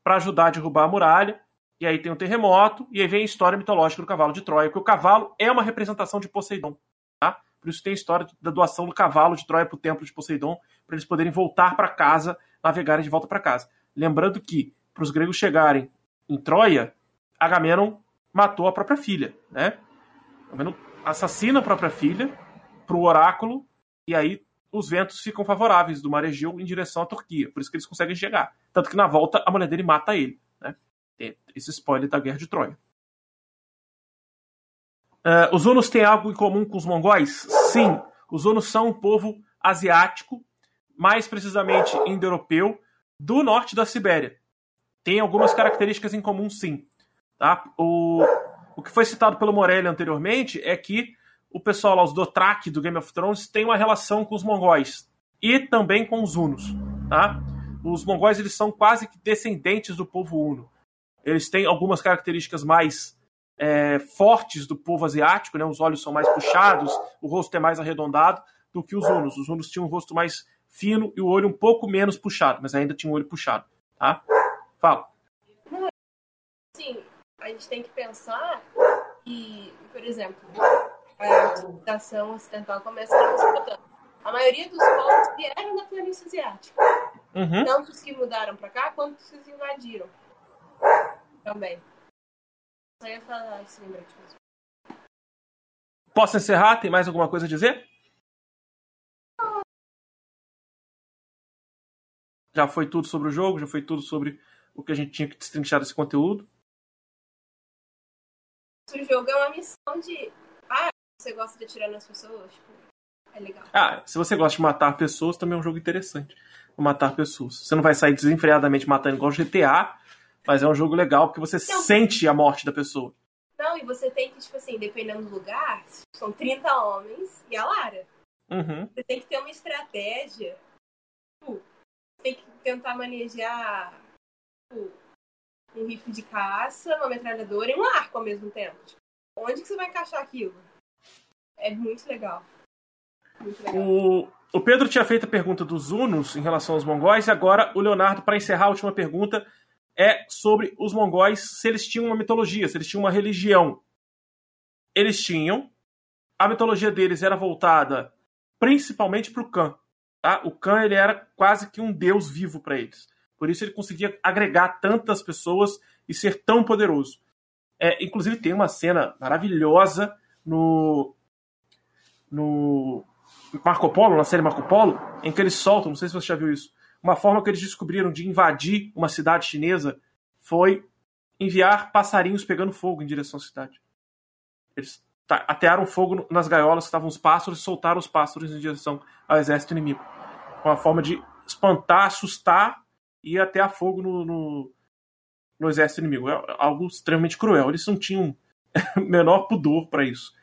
para ajudar a derrubar a muralha e aí tem um terremoto, e aí vem a história mitológica do cavalo de Troia, porque o cavalo é uma representação de Poseidon. Tá? Por isso tem a história da doação do cavalo de Troia para o templo de Poseidon, para eles poderem voltar para casa, navegarem de volta para casa. Lembrando que, para os gregos chegarem em Troia, Agamenon matou a própria filha. Né? Assassina a própria filha para o oráculo, e aí os ventos ficam favoráveis do mar Egeu em direção à Turquia. Por isso que eles conseguem chegar. Tanto que na volta a mulher dele mata ele esse spoiler da Guerra de Troia. Uh, os Hunos têm algo em comum com os mongóis? Sim. Os Hunos são um povo asiático, mais precisamente indo-europeu, do norte da Sibéria. Tem algumas características em comum, sim. Tá? O... O que foi citado pelo Morelli anteriormente é que o pessoal lá, os Dothraki do Game of Thrones, tem uma relação com os mongóis e também com os hunos, tá? Os mongóis eles são quase que descendentes do povo huno. Eles têm algumas características mais é, fortes do povo asiático, né? Os olhos são mais puxados, o rosto é mais arredondado do que os hunos. Os hunos tinham um rosto mais fino e o olho um pouco menos puxado, mas ainda tinha o olho puxado, tá? Fala. Sim, a gente tem que pensar que, por exemplo, a civilização ocidental começa a Mesopotâmia. A maioria dos povos vieram da planície asiática. Uhum. Tanto os que mudaram para cá, quanto os que invadiram. Também. Só ia falar esse lembrete mesmo. Posso encerrar? Tem mais alguma coisa a dizer? Já foi tudo sobre o jogo, já foi tudo sobre o que a gente tinha que destrinchar desse conteúdo. O jogo é uma missão de. Ah, você gosta de atirar nas pessoas? Tipo, é legal. Ah, se você gosta de matar pessoas, também é um jogo interessante. Matar pessoas. Você não vai sair desenfreadamente matando igual GTA, mas é um jogo legal porque você sente a morte da pessoa. Não, e você tem que, tipo assim, dependendo do lugar, são 30 homens e a Lara. Uhum. Você tem que ter uma estratégia. Tipo, tem que tentar manejar tipo, um rifle de caça, uma metralhadora e um arco ao mesmo tempo. Tipo, onde que você vai encaixar aquilo? É muito legal. Muito legal. O, o Pedro tinha feito a pergunta dos Hunos em relação aos mongóis, e agora o Leonardo, para encerrar a última pergunta, é sobre os mongóis, se eles tinham uma mitologia, se eles tinham uma religião. Eles tinham. A mitologia deles era voltada principalmente para o Khan. Tá? O Khan ele era quase que um deus vivo para eles. Por isso ele conseguia agregar tantas pessoas e ser tão poderoso. É, inclusive tem uma cena maravilhosa no no Marco Polo, na série Marco Polo, em que eles soltam, não sei se você já viu isso, uma forma que eles descobriram de invadir uma cidade chinesa foi enviar passarinhos pegando fogo em direção à cidade. Eles atearam fogo nas gaiolas que estavam os pássaros e soltaram os pássaros em direção ao exército inimigo. Uma forma de espantar, assustar e atear fogo no, no, no exército inimigo. É algo extremamente cruel. Eles não tinham *laughs* menor pudor para isso.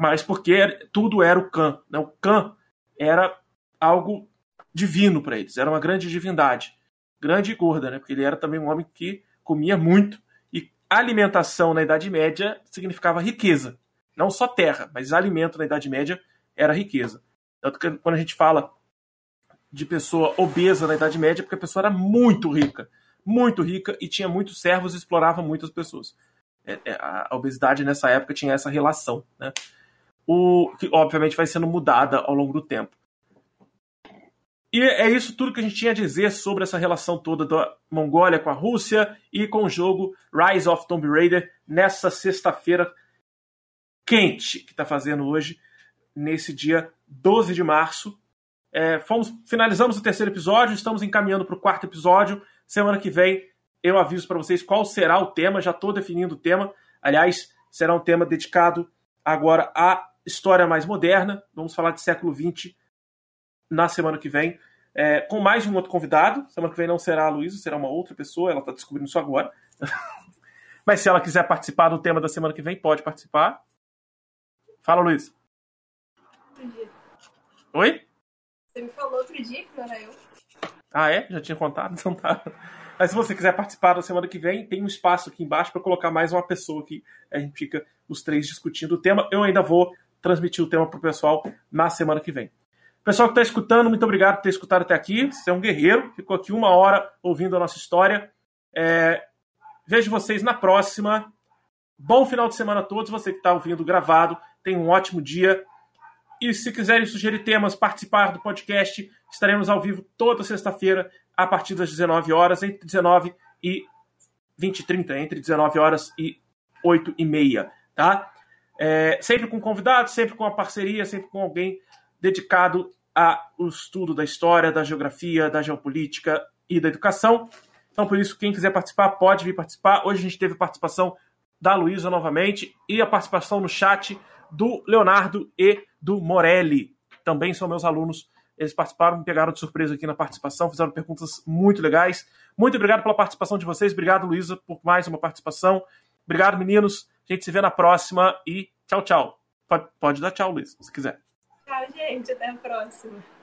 Mas porque tudo era o Khan. Né? O Khan era algo divino para eles. Era uma grande divindade. Grande e gorda, né? porque ele era também um homem que comia muito. E alimentação na Idade Média significava riqueza. Não só terra, mas alimento na Idade Média era riqueza. Tanto que quando a gente fala de pessoa obesa na Idade Média, porque a pessoa era muito rica. Muito rica e tinha muitos servos e explorava muitas pessoas. É, é, a obesidade nessa época tinha essa relação. Né? O, que obviamente vai sendo mudada ao longo do tempo. E é isso tudo que a gente tinha a dizer sobre essa relação toda da Mongólia com a Rússia e com o jogo Rise of Tomb Raider nessa sexta-feira quente que está fazendo hoje, nesse dia 12 de março. É, fomos, finalizamos o terceiro episódio, estamos encaminhando para o quarto episódio. Semana que vem eu aviso para vocês qual será o tema, já estou definindo o tema. Aliás, será um tema dedicado agora à história mais moderna. Vamos falar de século XX na semana que vem, é, com mais um outro convidado. Semana que vem não será a Luísa, será uma outra pessoa, ela está descobrindo isso agora. *laughs* Mas se ela quiser participar do tema da semana que vem, pode participar. Fala, Luísa. Oi? Você me falou outro dia que não era eu. Ah, é? Já tinha contado? *laughs* Então tá. Mas se você quiser participar da semana que vem, tem um espaço aqui embaixo para colocar mais uma pessoa aqui. A gente fica os três discutindo o tema. Eu ainda vou transmitir o tema para o pessoal na semana que vem. Pessoal que está escutando, muito obrigado por ter escutado até aqui. Você é um guerreiro, ficou aqui uma hora ouvindo a nossa história. É... Vejo vocês na próxima. Bom final de semana a todos. Você que está ouvindo gravado, tenha um ótimo dia. E se quiserem sugerir temas, participar do podcast, estaremos ao vivo toda sexta-feira, a partir das 19 horas, entre 19 e 20 e 30, entre 19 horas e 8 e meia, tá? É, sempre com convidados, sempre com a parceria, sempre com alguém dedicado ao estudo da história, da geografia, da geopolítica e da educação. Então, por isso, quem quiser participar, pode vir participar. Hoje a gente teve participação da Luísa novamente e a participação no chat do Leonardo e do Morelli. Também são meus alunos. Eles participaram, me pegaram de surpresa aqui na participação, fizeram perguntas muito legais. Muito obrigado pela participação de vocês. Obrigado, Luísa, por mais uma participação. Obrigado, meninos. A gente se vê na próxima e tchau, tchau. Pode, pode dar tchau, Luiz, se quiser. Tchau, gente. Até a próxima.